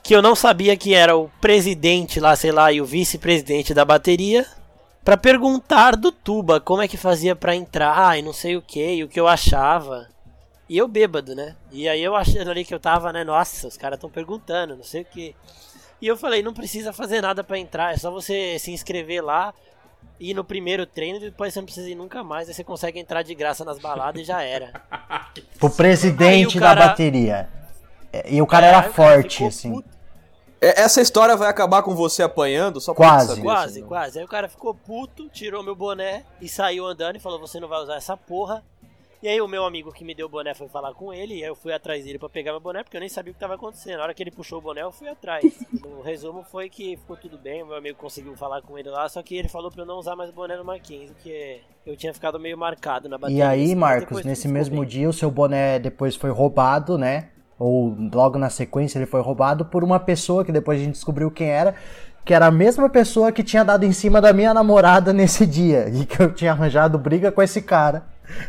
[SPEAKER 3] que eu não sabia que era o presidente lá, sei lá, e o vice-presidente da bateria, pra perguntar do Tuba como é que fazia pra entrar e não sei o que, e o que eu achava. E eu bêbado, né? E aí eu achando ali que eu tava, né? Nossa, os caras estão perguntando, não sei o que. E eu falei, não precisa fazer nada pra entrar, é só você se inscrever lá, ir no primeiro treino, depois você não precisa ir nunca mais, aí você consegue entrar de graça nas baladas e já era.
[SPEAKER 4] Pro presidente
[SPEAKER 3] o cara-
[SPEAKER 4] da bateria. É, E o cara
[SPEAKER 3] É,
[SPEAKER 4] era
[SPEAKER 3] o cara
[SPEAKER 4] forte,
[SPEAKER 3] ficou
[SPEAKER 4] assim.
[SPEAKER 3] puto.
[SPEAKER 5] É, Essa história vai acabar com você apanhando? Só pra
[SPEAKER 4] Quase.
[SPEAKER 5] saber,
[SPEAKER 3] Quase,
[SPEAKER 5] assim,
[SPEAKER 3] quase. Aí o cara ficou puto, tirou meu boné e saiu andando e falou: Você não vai usar essa porra. E aí o meu amigo que me deu o boné foi falar com ele, e aí eu fui atrás dele pra pegar meu boné, porque eu nem sabia o que tava acontecendo. Na hora que ele puxou o boné, eu fui atrás. O resumo foi que ficou tudo bem, o meu amigo conseguiu falar com ele lá, só que ele falou pra eu não usar mais o boné no Mackenzie, porque eu tinha ficado meio marcado na bateria.
[SPEAKER 4] E aí,
[SPEAKER 3] assim,
[SPEAKER 4] Marcos, nesse mesmo
[SPEAKER 3] bem.
[SPEAKER 4] dia, o seu boné depois foi roubado, né? Ou logo na sequência ele foi roubado por uma pessoa que depois a gente descobriu quem era, que era a mesma pessoa que tinha dado em cima da minha namorada nesse dia. E que eu tinha arranjado briga com esse cara.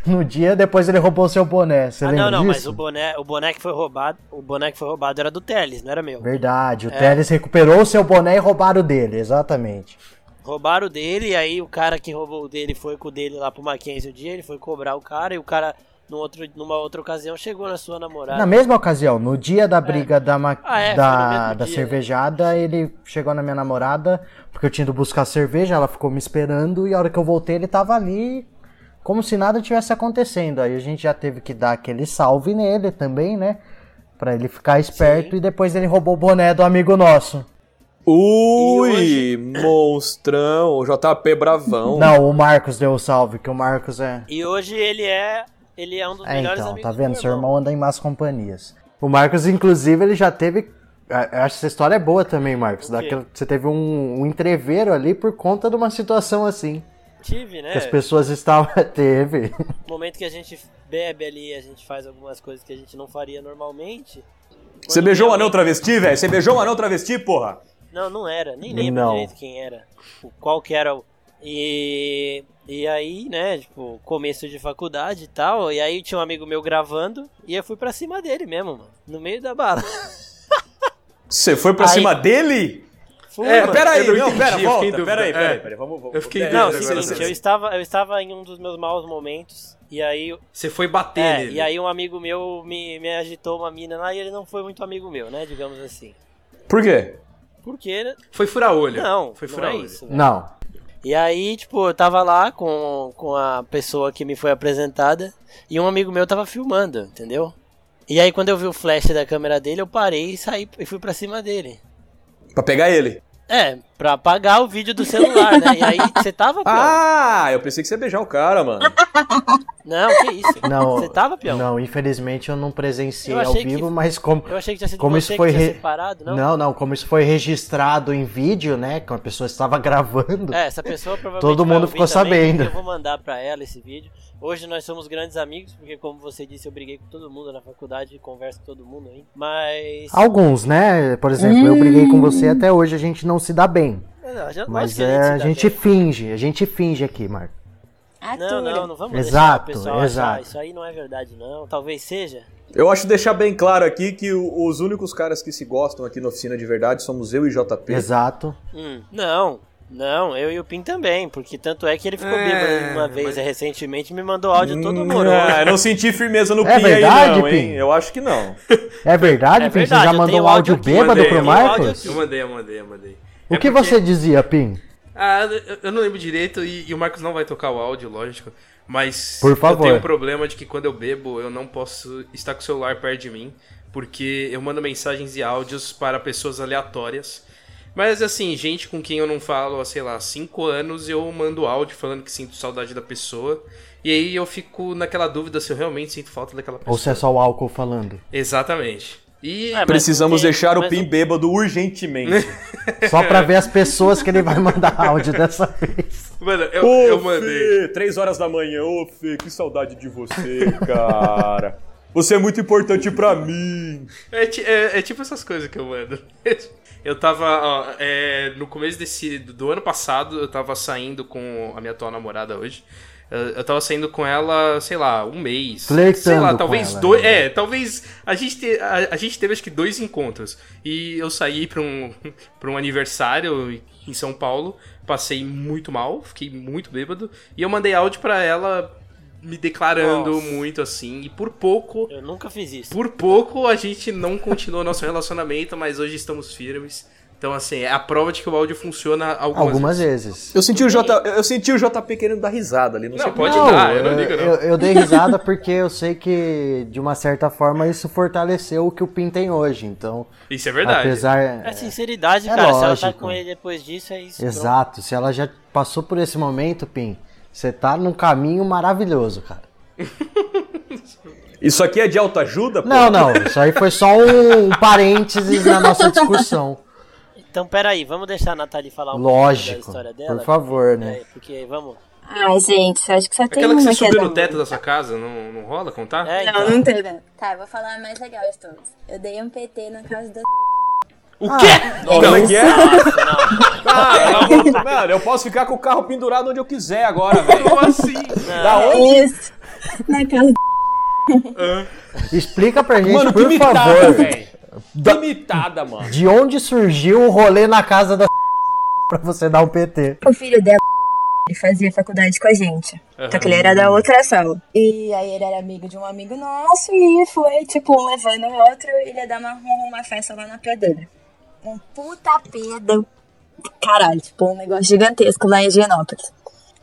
[SPEAKER 4] No dia, depois ele roubou seu boné. Você
[SPEAKER 3] Ah,
[SPEAKER 4] lembra
[SPEAKER 3] não, não, mas
[SPEAKER 4] disso?
[SPEAKER 3] o boné, o boné que foi roubado, o boné que foi roubado era do Teles, não era meu.
[SPEAKER 4] Verdade, o
[SPEAKER 3] É.
[SPEAKER 4] Teles recuperou o seu boné e roubaram o dele, exatamente.
[SPEAKER 3] Roubaram o dele, e aí o cara que roubou o dele foi com o dele lá pro Mackenzie o dia, ele foi cobrar o cara, e o cara, no outro, numa outra ocasião, chegou na sua namorada.
[SPEAKER 4] Na mesma ocasião, no dia da briga da, ma-
[SPEAKER 3] Ah, é,
[SPEAKER 4] da, da
[SPEAKER 3] dia,
[SPEAKER 4] cervejada, ele chegou na minha namorada, porque eu tinha ido buscar cerveja, ela ficou me esperando, e a hora que eu voltei ele tava ali, como se nada tivesse acontecendo. Aí a gente já teve que dar aquele salve nele também, né? Pra ele ficar esperto,
[SPEAKER 3] Sim.
[SPEAKER 4] e depois ele roubou o boné do amigo nosso.
[SPEAKER 5] Ui,
[SPEAKER 3] E
[SPEAKER 5] monstrão, o JP Bravão.
[SPEAKER 4] Não, o Marcos deu o salve, que o Marcos é...
[SPEAKER 3] E hoje ele é, ele é um dos
[SPEAKER 4] É,
[SPEAKER 3] melhores
[SPEAKER 4] então,
[SPEAKER 3] amigos
[SPEAKER 4] tá
[SPEAKER 3] do
[SPEAKER 4] vendo? Seu irmão anda em más companhias. O Marcos, inclusive, ele já teve Eu acho que essa história é boa também, Marcos.
[SPEAKER 3] O?
[SPEAKER 4] Daquela, você teve um, um entreveiro ali por conta de uma situação assim.
[SPEAKER 3] Tive, né?
[SPEAKER 4] Que as pessoas estavam. Teve.
[SPEAKER 3] No momento que a gente bebe ali, a gente faz algumas coisas que a gente não faria normalmente.
[SPEAKER 5] Você beijou um
[SPEAKER 3] realmente-
[SPEAKER 5] anão travesti, velho? Você beijou um anão travesti, porra?
[SPEAKER 3] Não, não era. Nem lembro
[SPEAKER 4] Não.
[SPEAKER 3] direito quem era. Qual que era o. E. E aí, né, tipo, começo de faculdade e tal. E aí tinha um amigo meu gravando. E eu fui pra cima dele mesmo, mano. No meio da bala.
[SPEAKER 5] Você foi pra
[SPEAKER 3] Aí-
[SPEAKER 5] cima dele?
[SPEAKER 3] Fui,
[SPEAKER 2] É,
[SPEAKER 3] mano.
[SPEAKER 5] Pera aí,
[SPEAKER 2] eu não entendi,
[SPEAKER 5] pera,
[SPEAKER 2] eu fiquei em
[SPEAKER 5] volta.
[SPEAKER 2] dúvida.
[SPEAKER 5] Pera aí, pera
[SPEAKER 2] É.
[SPEAKER 5] aí, pera aí. Vamos, vamos.
[SPEAKER 2] Eu fiquei
[SPEAKER 5] é,
[SPEAKER 3] Não, seguinte,
[SPEAKER 2] né?
[SPEAKER 3] eu estava, eu estava em um dos meus maus momentos. E aí,
[SPEAKER 2] Você foi bater
[SPEAKER 3] é,
[SPEAKER 2] nele.
[SPEAKER 3] e aí um amigo meu me, me agitou uma mina lá e ele não foi muito amigo meu, né? Digamos assim.
[SPEAKER 5] Por quê?
[SPEAKER 3] Porque.
[SPEAKER 2] Foi furar olho.
[SPEAKER 3] Não,
[SPEAKER 2] Foi
[SPEAKER 3] não
[SPEAKER 2] furar
[SPEAKER 3] é
[SPEAKER 2] olho.
[SPEAKER 3] isso. velho.
[SPEAKER 4] Não.
[SPEAKER 3] E aí, tipo, eu tava lá com, com a pessoa que me foi apresentada e um amigo meu tava filmando, entendeu? E aí, quando eu vi o flash da câmera dele, eu parei e saí e fui pra cima dele.
[SPEAKER 5] Pra pegar ele.
[SPEAKER 3] É, pra apagar o vídeo do celular, né? E aí, você tava, peão?
[SPEAKER 5] Ah, eu pensei que você ia beijar o cara, mano.
[SPEAKER 3] Não, que isso?
[SPEAKER 4] Não.
[SPEAKER 3] Você tava, peão?
[SPEAKER 4] Não, infelizmente eu não presenciei
[SPEAKER 3] Eu
[SPEAKER 4] ao
[SPEAKER 3] achei que-
[SPEAKER 4] vivo, mas como.
[SPEAKER 3] Eu achei que tinha sido
[SPEAKER 4] Como
[SPEAKER 3] você
[SPEAKER 4] isso foi
[SPEAKER 3] que tinha
[SPEAKER 4] re-
[SPEAKER 3] separado, não?
[SPEAKER 4] Não, não, como isso foi registrado em vídeo, né? Que uma pessoa estava gravando.
[SPEAKER 3] É, essa pessoa provavelmente
[SPEAKER 4] Todo
[SPEAKER 3] vai
[SPEAKER 4] mundo
[SPEAKER 3] ouvir
[SPEAKER 4] ficou
[SPEAKER 3] também,
[SPEAKER 4] sabendo.
[SPEAKER 3] Eu vou mandar pra ela esse vídeo. Hoje nós somos grandes amigos, porque como você disse, eu briguei com todo mundo na faculdade e converso com todo mundo aí. Mas.
[SPEAKER 4] Alguns, né? Por exemplo, eu briguei com você até hoje, a gente não se dá bem.
[SPEAKER 3] Não, já-
[SPEAKER 4] Mas é, a gente
[SPEAKER 3] bem.
[SPEAKER 4] finge, a gente finge aqui, Marco.
[SPEAKER 3] Não, não, não vamos
[SPEAKER 4] Exato,
[SPEAKER 3] deixar o pessoal
[SPEAKER 4] exato.
[SPEAKER 3] achar. Isso aí não é verdade, não. Talvez seja.
[SPEAKER 5] Eu acho deixar bem claro aqui que os únicos caras que se gostam aqui na oficina de verdade somos eu e JP.
[SPEAKER 4] Exato.
[SPEAKER 3] Hum, não. Não, eu e o Pin também, porque tanto é que ele ficou
[SPEAKER 2] É,
[SPEAKER 3] bêbado uma vez
[SPEAKER 2] mas-
[SPEAKER 3] recentemente e me mandou áudio todo
[SPEAKER 5] Hum,
[SPEAKER 3] amoroso.
[SPEAKER 5] é, não senti firmeza no
[SPEAKER 4] É
[SPEAKER 5] Pin
[SPEAKER 4] verdade,
[SPEAKER 5] aí não, hein?
[SPEAKER 4] Pin?
[SPEAKER 5] Eu acho que não.
[SPEAKER 4] É verdade,
[SPEAKER 3] É
[SPEAKER 4] Pim?
[SPEAKER 3] verdade,
[SPEAKER 4] Você já mandou um áudio
[SPEAKER 3] aqui,
[SPEAKER 4] bêbado
[SPEAKER 2] mandei,
[SPEAKER 4] pro
[SPEAKER 2] eu
[SPEAKER 4] Marcos?
[SPEAKER 2] Eu mandei, eu mandei, eu mandei.
[SPEAKER 4] O
[SPEAKER 2] É
[SPEAKER 4] que
[SPEAKER 2] porque-
[SPEAKER 4] você dizia, Pim?
[SPEAKER 2] Ah, eu- eu não lembro direito e, e o Marcos não vai tocar o áudio, lógico. Mas
[SPEAKER 4] Por favor.
[SPEAKER 2] eu tenho um problema de que quando eu bebo, eu não posso estar com o celular perto de mim, porque eu mando mensagens e áudios para pessoas aleatórias. Mas assim, gente com quem eu não falo há, sei lá, 5 anos, eu mando áudio falando que sinto saudade da pessoa. E aí eu fico naquela dúvida se eu realmente sinto falta daquela pessoa.
[SPEAKER 4] Ou se é só o álcool falando?
[SPEAKER 2] Exatamente. E
[SPEAKER 3] É,
[SPEAKER 5] Precisamos
[SPEAKER 3] tem-
[SPEAKER 5] deixar o
[SPEAKER 3] mas
[SPEAKER 5] Pin bêbado urgentemente.
[SPEAKER 4] Só pra ver as pessoas que ele vai mandar áudio dessa vez.
[SPEAKER 2] Mano, eu,
[SPEAKER 5] Ô,
[SPEAKER 2] eu mandei.
[SPEAKER 5] Fê, três horas da manhã. Ô, Fê, que saudade de você, cara. Você é muito importante pra mim.
[SPEAKER 2] É, é- é tipo essas coisas que eu mando. Eu tava, ó, é, no começo desse, do ano passado, eu tava saindo com a minha atual namorada hoje. Eu, eu tava saindo com ela, sei lá, um mês.
[SPEAKER 4] Flertando
[SPEAKER 2] Sei lá, talvez
[SPEAKER 4] ela,
[SPEAKER 2] dois.
[SPEAKER 4] né?
[SPEAKER 2] É, talvez. A gente, te, a, a gente teve acho que dois encontros. E eu saí pra um, pra um aniversário em São Paulo. Passei muito mal, fiquei muito bêbado. E eu mandei áudio pra ela me declarando
[SPEAKER 3] Nossa.
[SPEAKER 2] muito assim. E por pouco
[SPEAKER 3] Eu nunca fiz isso.
[SPEAKER 2] por pouco a gente não continuou nosso relacionamento, mas hoje estamos firmes. Então, assim, é a prova de que o áudio funciona algumas,
[SPEAKER 4] Algumas
[SPEAKER 2] vezes.
[SPEAKER 4] vezes.
[SPEAKER 5] Eu senti o, J, eu senti o JP querendo dar risada ali. Não,
[SPEAKER 2] Não,
[SPEAKER 5] sei
[SPEAKER 2] pode
[SPEAKER 5] quê.
[SPEAKER 2] dar, eu não ligo, não.
[SPEAKER 4] eu, eu dei risada porque eu sei que, de uma certa forma, isso fortaleceu o que o Pim tem hoje. Então,
[SPEAKER 2] Isso é verdade.
[SPEAKER 4] apesar.
[SPEAKER 3] É sinceridade,
[SPEAKER 4] É
[SPEAKER 3] cara. Se ela tá
[SPEAKER 4] lógico.
[SPEAKER 3] com ele depois disso, é isso.
[SPEAKER 4] Exato. Se ela já passou por esse momento, Pim, você tá num caminho maravilhoso, cara.
[SPEAKER 5] Isso aqui é de autoajuda? pô?
[SPEAKER 4] Não, não. Isso aí foi só um parênteses na nossa discussão.
[SPEAKER 3] Então, peraí, vamos deixar a Nathalie falar um pouco da
[SPEAKER 4] Lógico.
[SPEAKER 3] história dela?
[SPEAKER 4] Por favor, né?
[SPEAKER 3] É, porque, vamos...
[SPEAKER 6] Ai, gente, acho que só tem
[SPEAKER 2] Aquela que você
[SPEAKER 6] é
[SPEAKER 2] subiu no teto da sua casa, não, não rola contar?
[SPEAKER 3] É,
[SPEAKER 6] Não,
[SPEAKER 3] então.
[SPEAKER 6] não teve. Tá, eu vou falar a mais legal de todas. Eu dei um PT na casa da...
[SPEAKER 2] O quê?
[SPEAKER 5] Como é que é?
[SPEAKER 3] Nossa, não.
[SPEAKER 5] Ah, mano, eu posso ficar com o carro pendurado onde eu quiser agora, velho.
[SPEAKER 2] Como assim?
[SPEAKER 5] Da onde?
[SPEAKER 6] Isso. Na casa
[SPEAKER 4] Explica pra gente,
[SPEAKER 5] Mano, que
[SPEAKER 4] por
[SPEAKER 5] mitada,
[SPEAKER 4] favor,
[SPEAKER 5] velho. Que mitada, mano.
[SPEAKER 4] de onde surgiu o rolê na casa da pra você dar um PT.
[SPEAKER 6] O filho dela ele fazia faculdade com a gente. Só que ele era da outra sala. E aí ele era amigo de um amigo nosso e foi, tipo, um levando o outro e ele ia dar uma, uma festa lá na pedra. Um puta pedra. Caralho, tipo, um negócio gigantesco lá em Higienópolis.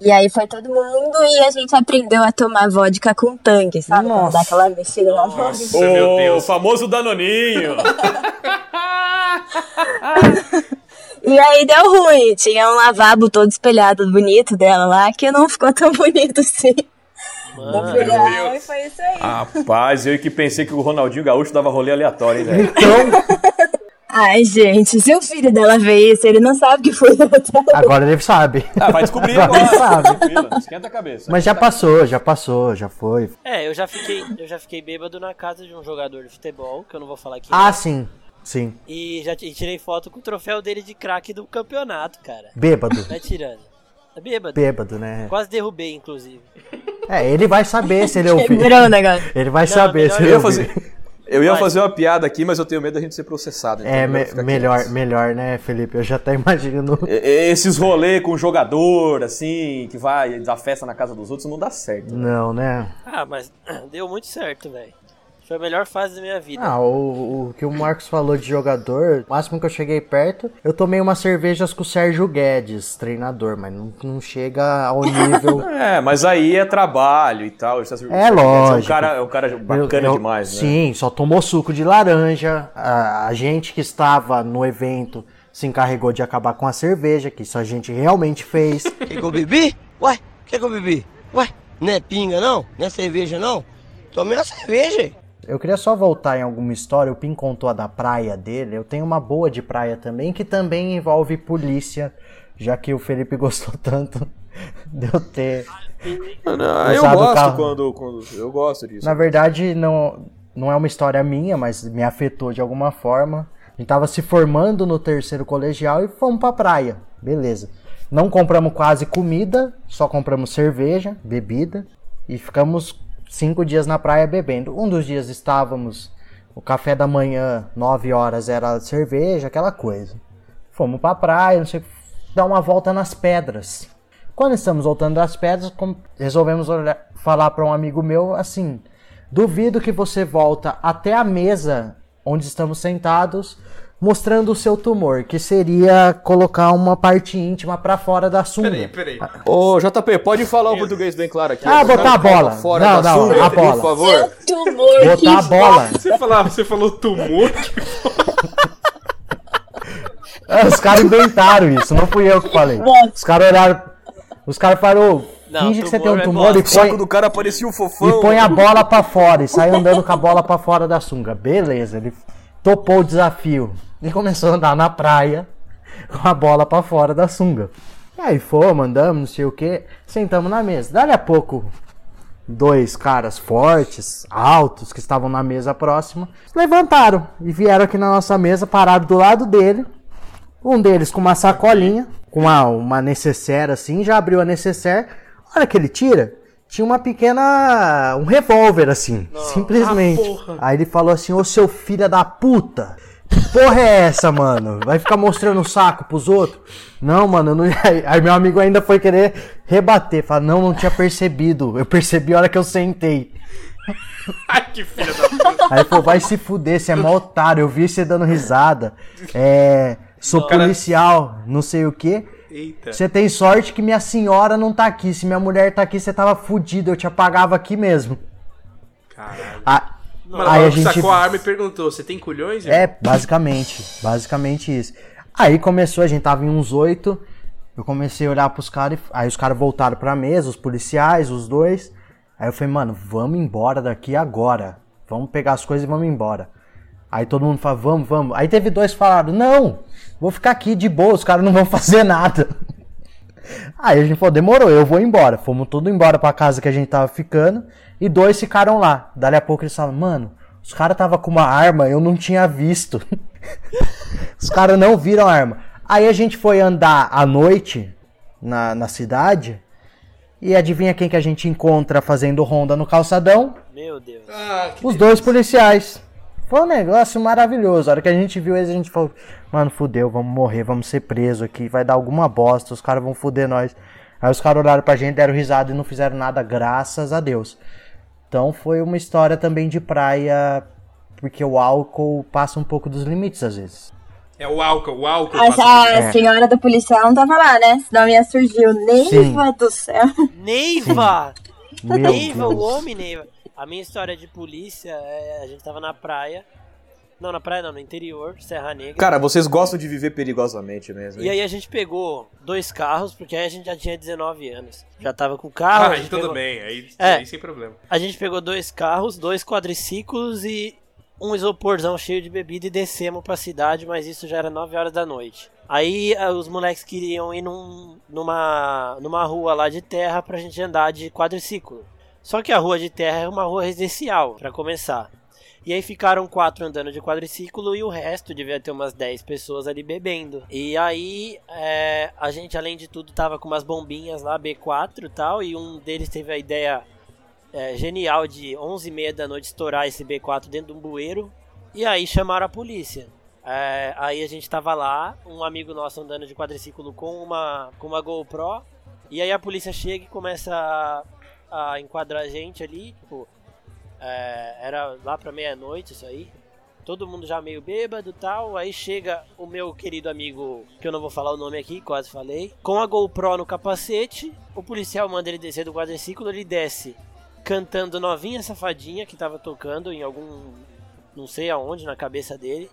[SPEAKER 6] E aí foi todo mundo e a gente aprendeu a tomar vodka com tangue, sabe?
[SPEAKER 4] Nossa.
[SPEAKER 6] Dar aquela mexida na vodka.
[SPEAKER 2] Nossa, meu
[SPEAKER 5] O
[SPEAKER 2] Deus.
[SPEAKER 5] famoso Danoninho.
[SPEAKER 6] E aí deu ruim. Tinha um lavabo todo espelhado bonito dela lá, que não ficou tão bonito assim. No
[SPEAKER 3] Mano,
[SPEAKER 6] final,
[SPEAKER 2] Deus.
[SPEAKER 6] e foi isso aí.
[SPEAKER 5] Rapaz, eu que pensei que o Ronaldinho Gaúcho dava rolê aleatório, hein, velho.
[SPEAKER 4] Então,
[SPEAKER 6] Ai, gente, se o filho dela vê isso, ele não sabe que foi
[SPEAKER 4] Agora ele sabe.
[SPEAKER 5] Ah, vai descobrir
[SPEAKER 4] Agora
[SPEAKER 5] agora.
[SPEAKER 4] ele sabe.
[SPEAKER 5] Tranquilo, esquenta a cabeça.
[SPEAKER 4] Mas já passou, já passou, já foi.
[SPEAKER 3] É, eu já fiquei, eu já fiquei bêbado na casa de um jogador de futebol, que eu não vou falar aqui.
[SPEAKER 4] Ah, sim. Sim.
[SPEAKER 3] E já e tirei foto com o troféu dele de craque do campeonato, cara.
[SPEAKER 4] Bêbado.
[SPEAKER 3] Vai tirando. É bêbado.
[SPEAKER 4] Bêbado, né?
[SPEAKER 3] Quase derrubei, inclusive.
[SPEAKER 4] É, ele vai saber se ele ouvir.
[SPEAKER 6] Quebrou o negócio.
[SPEAKER 4] Ele vai
[SPEAKER 3] Não,
[SPEAKER 4] saber se
[SPEAKER 5] Eu
[SPEAKER 4] ele
[SPEAKER 5] ia
[SPEAKER 4] ouvir.
[SPEAKER 5] fazer, eu ia
[SPEAKER 3] Vai.
[SPEAKER 5] fazer uma piada aqui, mas eu tenho medo da gente ser processado. então
[SPEAKER 4] É,
[SPEAKER 5] melhor
[SPEAKER 4] me- melhor,
[SPEAKER 5] quieto.
[SPEAKER 4] melhor, né, Felipe? Eu já até imagino.
[SPEAKER 5] E- Esses rolê com jogador, assim, que vai dar festa na casa dos outros, não dá certo.
[SPEAKER 4] Não, né?
[SPEAKER 3] Ah, mas deu muito certo, velho. Foi a melhor fase da minha vida.
[SPEAKER 4] Ah, o, o que o Marcos falou de jogador, o máximo que eu cheguei perto, eu tomei umas cervejas com o Sérgio Guedes, treinador, mas não, não chega ao nível.
[SPEAKER 5] É, mas aí é trabalho e tal.
[SPEAKER 4] É
[SPEAKER 5] É um
[SPEAKER 4] lógico.
[SPEAKER 5] cara, é um cara bacana
[SPEAKER 4] Eu- eu-
[SPEAKER 5] demais, né?
[SPEAKER 4] Sim, só tomou suco de laranja. A, a gente que estava no evento se encarregou de acabar com a cerveja, que isso a gente realmente fez.
[SPEAKER 7] Que que eu bebi? Ué, que que eu bebi? Ué, não é pinga não? Não é cerveja não? Tomei uma cerveja.
[SPEAKER 4] Eu queria só voltar em alguma história. O Pim contou a da praia dele. Eu tenho uma boa de praia também, que também envolve polícia, já que o Felipe gostou tanto de eu ter.
[SPEAKER 5] Não, eu
[SPEAKER 4] Usado o
[SPEAKER 5] gosto
[SPEAKER 4] carro.
[SPEAKER 5] quando, quando. Eu gosto disso.
[SPEAKER 4] Na verdade, não, não é uma história minha, mas me afetou de alguma forma. A gente tava se formando no terceiro colegial e fomos pra praia. Beleza. Não compramos quase comida, só compramos cerveja, bebida. E ficamos cinco dias na praia bebendo. Um dos dias estávamos. O café da manhã, 9 horas, era cerveja, aquela coisa. Fomos pra praia, não sei, dar uma volta nas pedras. Quando estamos voltando das pedras, resolvemos olhar- falar para um amigo meu assim: duvido que você volta até a mesa onde estamos sentados, mostrando o seu tumor, que seria colocar uma parte íntima para fora da sunga.
[SPEAKER 2] Peraí, peraí.
[SPEAKER 5] Ô, JP, pode falar o português bem claro aqui.
[SPEAKER 4] Ah, botar a bola.
[SPEAKER 5] Fora
[SPEAKER 4] Não,
[SPEAKER 5] da
[SPEAKER 4] não,
[SPEAKER 5] sunga,
[SPEAKER 4] a bola.
[SPEAKER 5] Por favor.
[SPEAKER 6] Tumor,
[SPEAKER 4] Botar a bola.
[SPEAKER 2] Você, falava, você falou tumor?
[SPEAKER 4] Os caras inventaram isso, não fui eu que falei. Os caras olharam. Os caras falaram,
[SPEAKER 3] Não,
[SPEAKER 4] finge que você tem
[SPEAKER 3] tumor
[SPEAKER 4] um
[SPEAKER 3] é
[SPEAKER 4] tumor e.
[SPEAKER 5] O saco
[SPEAKER 4] põe,
[SPEAKER 5] do cara parecia um fofão.
[SPEAKER 4] e põe a bola pra fora e sai andando com a bola pra fora da sunga. Beleza, ele topou o desafio e começou a andar na praia com a bola pra fora da sunga. E aí fomos, andamos, não sei o que, sentamos na mesa. Dali a pouco, dois caras fortes, altos, que estavam na mesa próxima, levantaram e vieram aqui na nossa mesa, pararam do lado dele. Um deles com uma sacolinha, com uma, uma necessaire assim, já abriu a necessaire. A hora que ele tira, tinha uma pequena. um revólver assim, simplesmente.
[SPEAKER 2] Ah.
[SPEAKER 4] Aí ele falou assim: Ô seu filho da puta, que porra é essa, mano? Vai ficar mostrando o saco pros outros? Não, mano, não... aí meu amigo ainda foi querer rebater. Fala, não, não tinha percebido. Eu percebi a hora que eu sentei.
[SPEAKER 2] Ai, que filha da puta.
[SPEAKER 4] Aí ele falou, vai se fuder, você é mó otário, eu vi você dando risada. É. Sou
[SPEAKER 2] Cara-
[SPEAKER 4] policial, não sei o que.
[SPEAKER 2] Eita.
[SPEAKER 4] Você tem sorte que minha senhora não tá aqui. Se minha mulher tá aqui, você tava fudido, eu te apagava aqui mesmo.
[SPEAKER 2] Caralho.
[SPEAKER 4] Ah,
[SPEAKER 2] Mano,
[SPEAKER 4] aí
[SPEAKER 2] a
[SPEAKER 4] gente.
[SPEAKER 2] sacou a arma e perguntou: Você tem culhões? irmão?"
[SPEAKER 4] É, basicamente. Basicamente isso. Aí começou, a gente tava em uns oito. Eu comecei a olhar pros caras. Aí os caras voltaram pra mesa, os policiais, os dois. Aí eu falei, mano, vamos embora daqui agora. Vamos pegar as coisas e vamos embora. Aí todo mundo fala, vamos, vamos. Aí teve dois que falaram, não, vou ficar aqui de boa, os caras não vão fazer nada. Aí a gente falou, demorou, eu vou embora. Fomos tudo embora pra casa que a gente tava ficando. E dois ficaram lá. Dali a pouco eles falaram, mano, os caras tava com uma arma, eu não tinha visto. os caras não viram a arma. Aí a gente foi andar à noite na, na cidade. E adivinha quem que a gente encontra fazendo ronda no calçadão?
[SPEAKER 3] Meu Deus.
[SPEAKER 2] Ah,
[SPEAKER 4] Os dois policiais. Foi um negócio maravilhoso. A hora que a gente viu eles, a gente falou: Mano, fudeu, vamos morrer, vamos ser presos aqui, vai dar alguma bosta, os caras vão fuder nós. Aí os caras olharam pra gente, deram risada e não fizeram nada, graças a Deus. Então foi uma história também de praia, porque o álcool passa um pouco dos limites às vezes.
[SPEAKER 2] É o álcool, o álcool.
[SPEAKER 6] A,
[SPEAKER 2] passa
[SPEAKER 6] a
[SPEAKER 4] É.
[SPEAKER 6] senhora do policial não tava lá, né? Senão ia surgir o Neiva do céu.
[SPEAKER 3] Neiva! Neiva, o homem Neiva. A minha história de polícia é. A gente tava na praia. Não, na praia não, no interior, Serra Negra.
[SPEAKER 5] Cara, vocês gostam de viver perigosamente mesmo.
[SPEAKER 3] E
[SPEAKER 5] hein?
[SPEAKER 3] aí a gente pegou dois carros, porque aí a gente já tinha 19 anos. Já tava com o carro.
[SPEAKER 2] Ah,
[SPEAKER 3] a
[SPEAKER 2] aí
[SPEAKER 3] gente
[SPEAKER 2] tudo
[SPEAKER 3] pegou-
[SPEAKER 2] bem, aí,
[SPEAKER 3] É.
[SPEAKER 2] aí sem problema.
[SPEAKER 3] A gente pegou dois carros, dois quadriciclos e um isoporzão cheio de bebida e descemos pra cidade, mas isso já era 9 horas da noite. Aí eh, os moleques queriam ir num, numa, numa rua lá de terra pra gente andar de quadriciclo. Só que a rua de terra é uma rua residencial, pra começar. E aí ficaram quatro andando de quadriciclo e o resto devia ter umas 10 pessoas ali bebendo. E aí é, a gente, além de tudo, tava com umas bombinhas lá, B4 e tal, e um deles teve a ideia é, genial de 11 e meia da noite estourar esse B4 dentro de um bueiro. E aí chamaram a polícia. É, aí a gente tava lá, um amigo nosso andando de quadriciclo com uma, com uma GoPro. E aí a polícia chega e começa a, a enquadrar a gente ali, tipo, é, era lá pra meia-noite isso aí. Todo mundo já meio bêbado tal. Aí chega o meu querido amigo, que eu não vou falar o nome aqui, quase falei, com a GoPro no capacete. O policial manda ele descer do quadriciclo, ele desce cantando Novinha Safadinha, que tava tocando em algum. não sei aonde, na cabeça dele.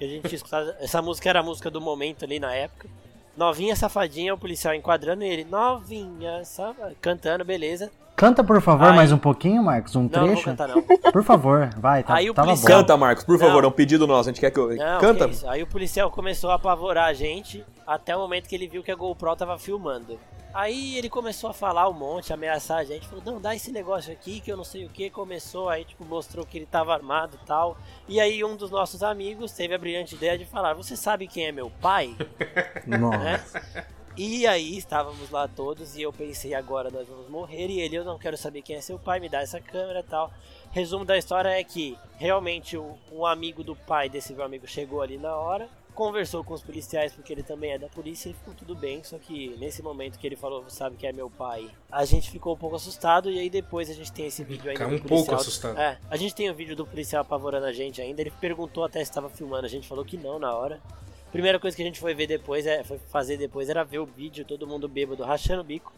[SPEAKER 3] A gente escutado. Essa música era a música do momento ali na época. Novinha Safadinha, o policial enquadrando ele. Novinha Safadinha. Cantando, beleza.
[SPEAKER 4] Canta, por favor,
[SPEAKER 3] Aí-
[SPEAKER 4] mais um pouquinho, Marcos, um
[SPEAKER 3] Não, não vou
[SPEAKER 4] trecho.
[SPEAKER 3] cantar não.
[SPEAKER 4] Por favor, vai, tá,
[SPEAKER 3] Aí o
[SPEAKER 4] bom.
[SPEAKER 3] policial-
[SPEAKER 5] Canta, Marcos, por favor,
[SPEAKER 3] Não.
[SPEAKER 5] é um pedido nosso. A gente quer que eu.
[SPEAKER 3] Não,
[SPEAKER 5] Canta.
[SPEAKER 3] que isso. Aí o policial começou a apavorar a gente até o momento que ele viu que a GoPro tava filmando. Aí ele começou a falar um monte, ameaçar a gente, falou, não, dá esse negócio aqui que eu não sei o que, começou, aí tipo, mostrou que ele tava armado e tal. E aí um dos nossos amigos teve a brilhante ideia de falar, você sabe quem é meu pai?
[SPEAKER 4] Nossa.
[SPEAKER 3] né? E aí estávamos lá todos e eu pensei agora nós vamos morrer e ele eu não quero saber quem é seu pai, me dá essa câmera e tal. Resumo da história é que realmente o, um amigo do pai desse meu amigo chegou ali na hora, conversou com os policiais porque ele também é da polícia e ficou tudo bem, só que nesse momento que ele falou, sabe que é meu pai, a gente ficou um pouco assustado e aí depois a gente tem esse vídeo ainda
[SPEAKER 2] um pouco
[SPEAKER 3] policial-
[SPEAKER 2] assustado.
[SPEAKER 3] É, a gente tem o vídeo do policial apavorando a gente ainda, ele perguntou até se estava filmando, a gente falou que não na hora. Primeira coisa que a gente foi ver depois, é, foi fazer depois, era ver o vídeo, todo mundo bêbado, rachando o bico.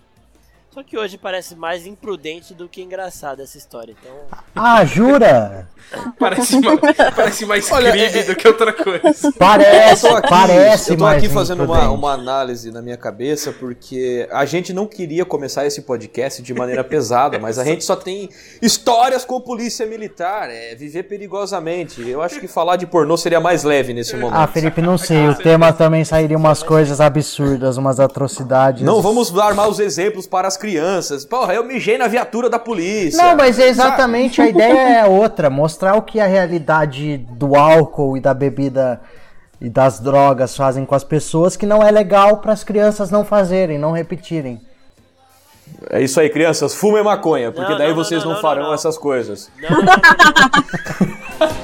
[SPEAKER 3] Só que hoje parece mais imprudente do que engraçada essa história. Então,
[SPEAKER 4] Ah, jura?
[SPEAKER 2] Parece, ma- parece mais
[SPEAKER 5] Olha,
[SPEAKER 2] crime
[SPEAKER 5] é-
[SPEAKER 2] do que outra coisa.
[SPEAKER 4] Parece,
[SPEAKER 5] Eu tô aqui,
[SPEAKER 4] parece
[SPEAKER 5] eu tô
[SPEAKER 4] mais
[SPEAKER 5] aqui fazendo uma, uma análise na minha cabeça porque a gente não queria começar esse podcast de maneira pesada, mas a gente só tem histórias com polícia militar, é viver perigosamente. Eu acho que falar de pornô seria mais leve nesse momento.
[SPEAKER 4] Ah, Felipe, não sei, o tema também sairia umas coisas absurdas, umas atrocidades.
[SPEAKER 5] Não vamos dar maus exemplos para as crianças. Porra, eu mijei na viatura da polícia.
[SPEAKER 4] Não, mas é exatamente a ideia é outra, mostrar o que a realidade do álcool e da bebida e das drogas fazem com as pessoas que não é legal para as crianças não fazerem, não repetirem.
[SPEAKER 5] É isso aí, crianças, fumem maconha, porque
[SPEAKER 3] Não,
[SPEAKER 5] daí
[SPEAKER 3] não,
[SPEAKER 5] vocês
[SPEAKER 3] não,
[SPEAKER 5] não,
[SPEAKER 3] não,
[SPEAKER 5] farão
[SPEAKER 3] não.
[SPEAKER 5] essas coisas.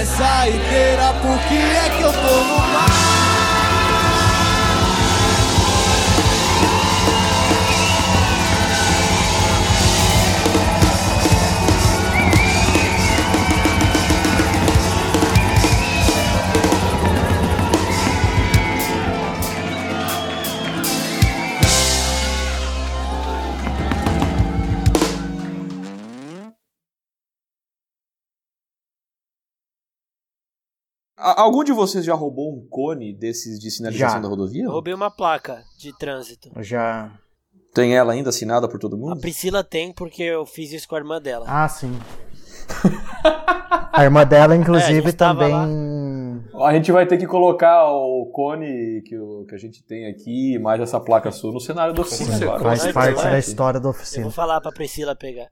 [SPEAKER 1] É saideira, porque é
[SPEAKER 5] Algum de vocês já roubou um cone desses de sinalização
[SPEAKER 4] Já.
[SPEAKER 5] da rodovia?
[SPEAKER 3] eu roubei uma placa de trânsito.
[SPEAKER 4] Eu Já.
[SPEAKER 5] Tem ela ainda assinada por todo
[SPEAKER 3] A
[SPEAKER 5] mundo?
[SPEAKER 3] Priscila tem porque eu fiz isso com a irmã dela.
[SPEAKER 4] Ah, sim. A irmã dela,
[SPEAKER 3] É, a
[SPEAKER 4] inclusive,
[SPEAKER 3] gente tava
[SPEAKER 4] também.
[SPEAKER 5] A gente vai ter que colocar o cone que, o- que a gente tem aqui, mais essa placa sua, no cenário da oficina.
[SPEAKER 4] Faz parte da história da
[SPEAKER 3] Eu
[SPEAKER 4] oficina.
[SPEAKER 3] vou falar pra Priscila pegar.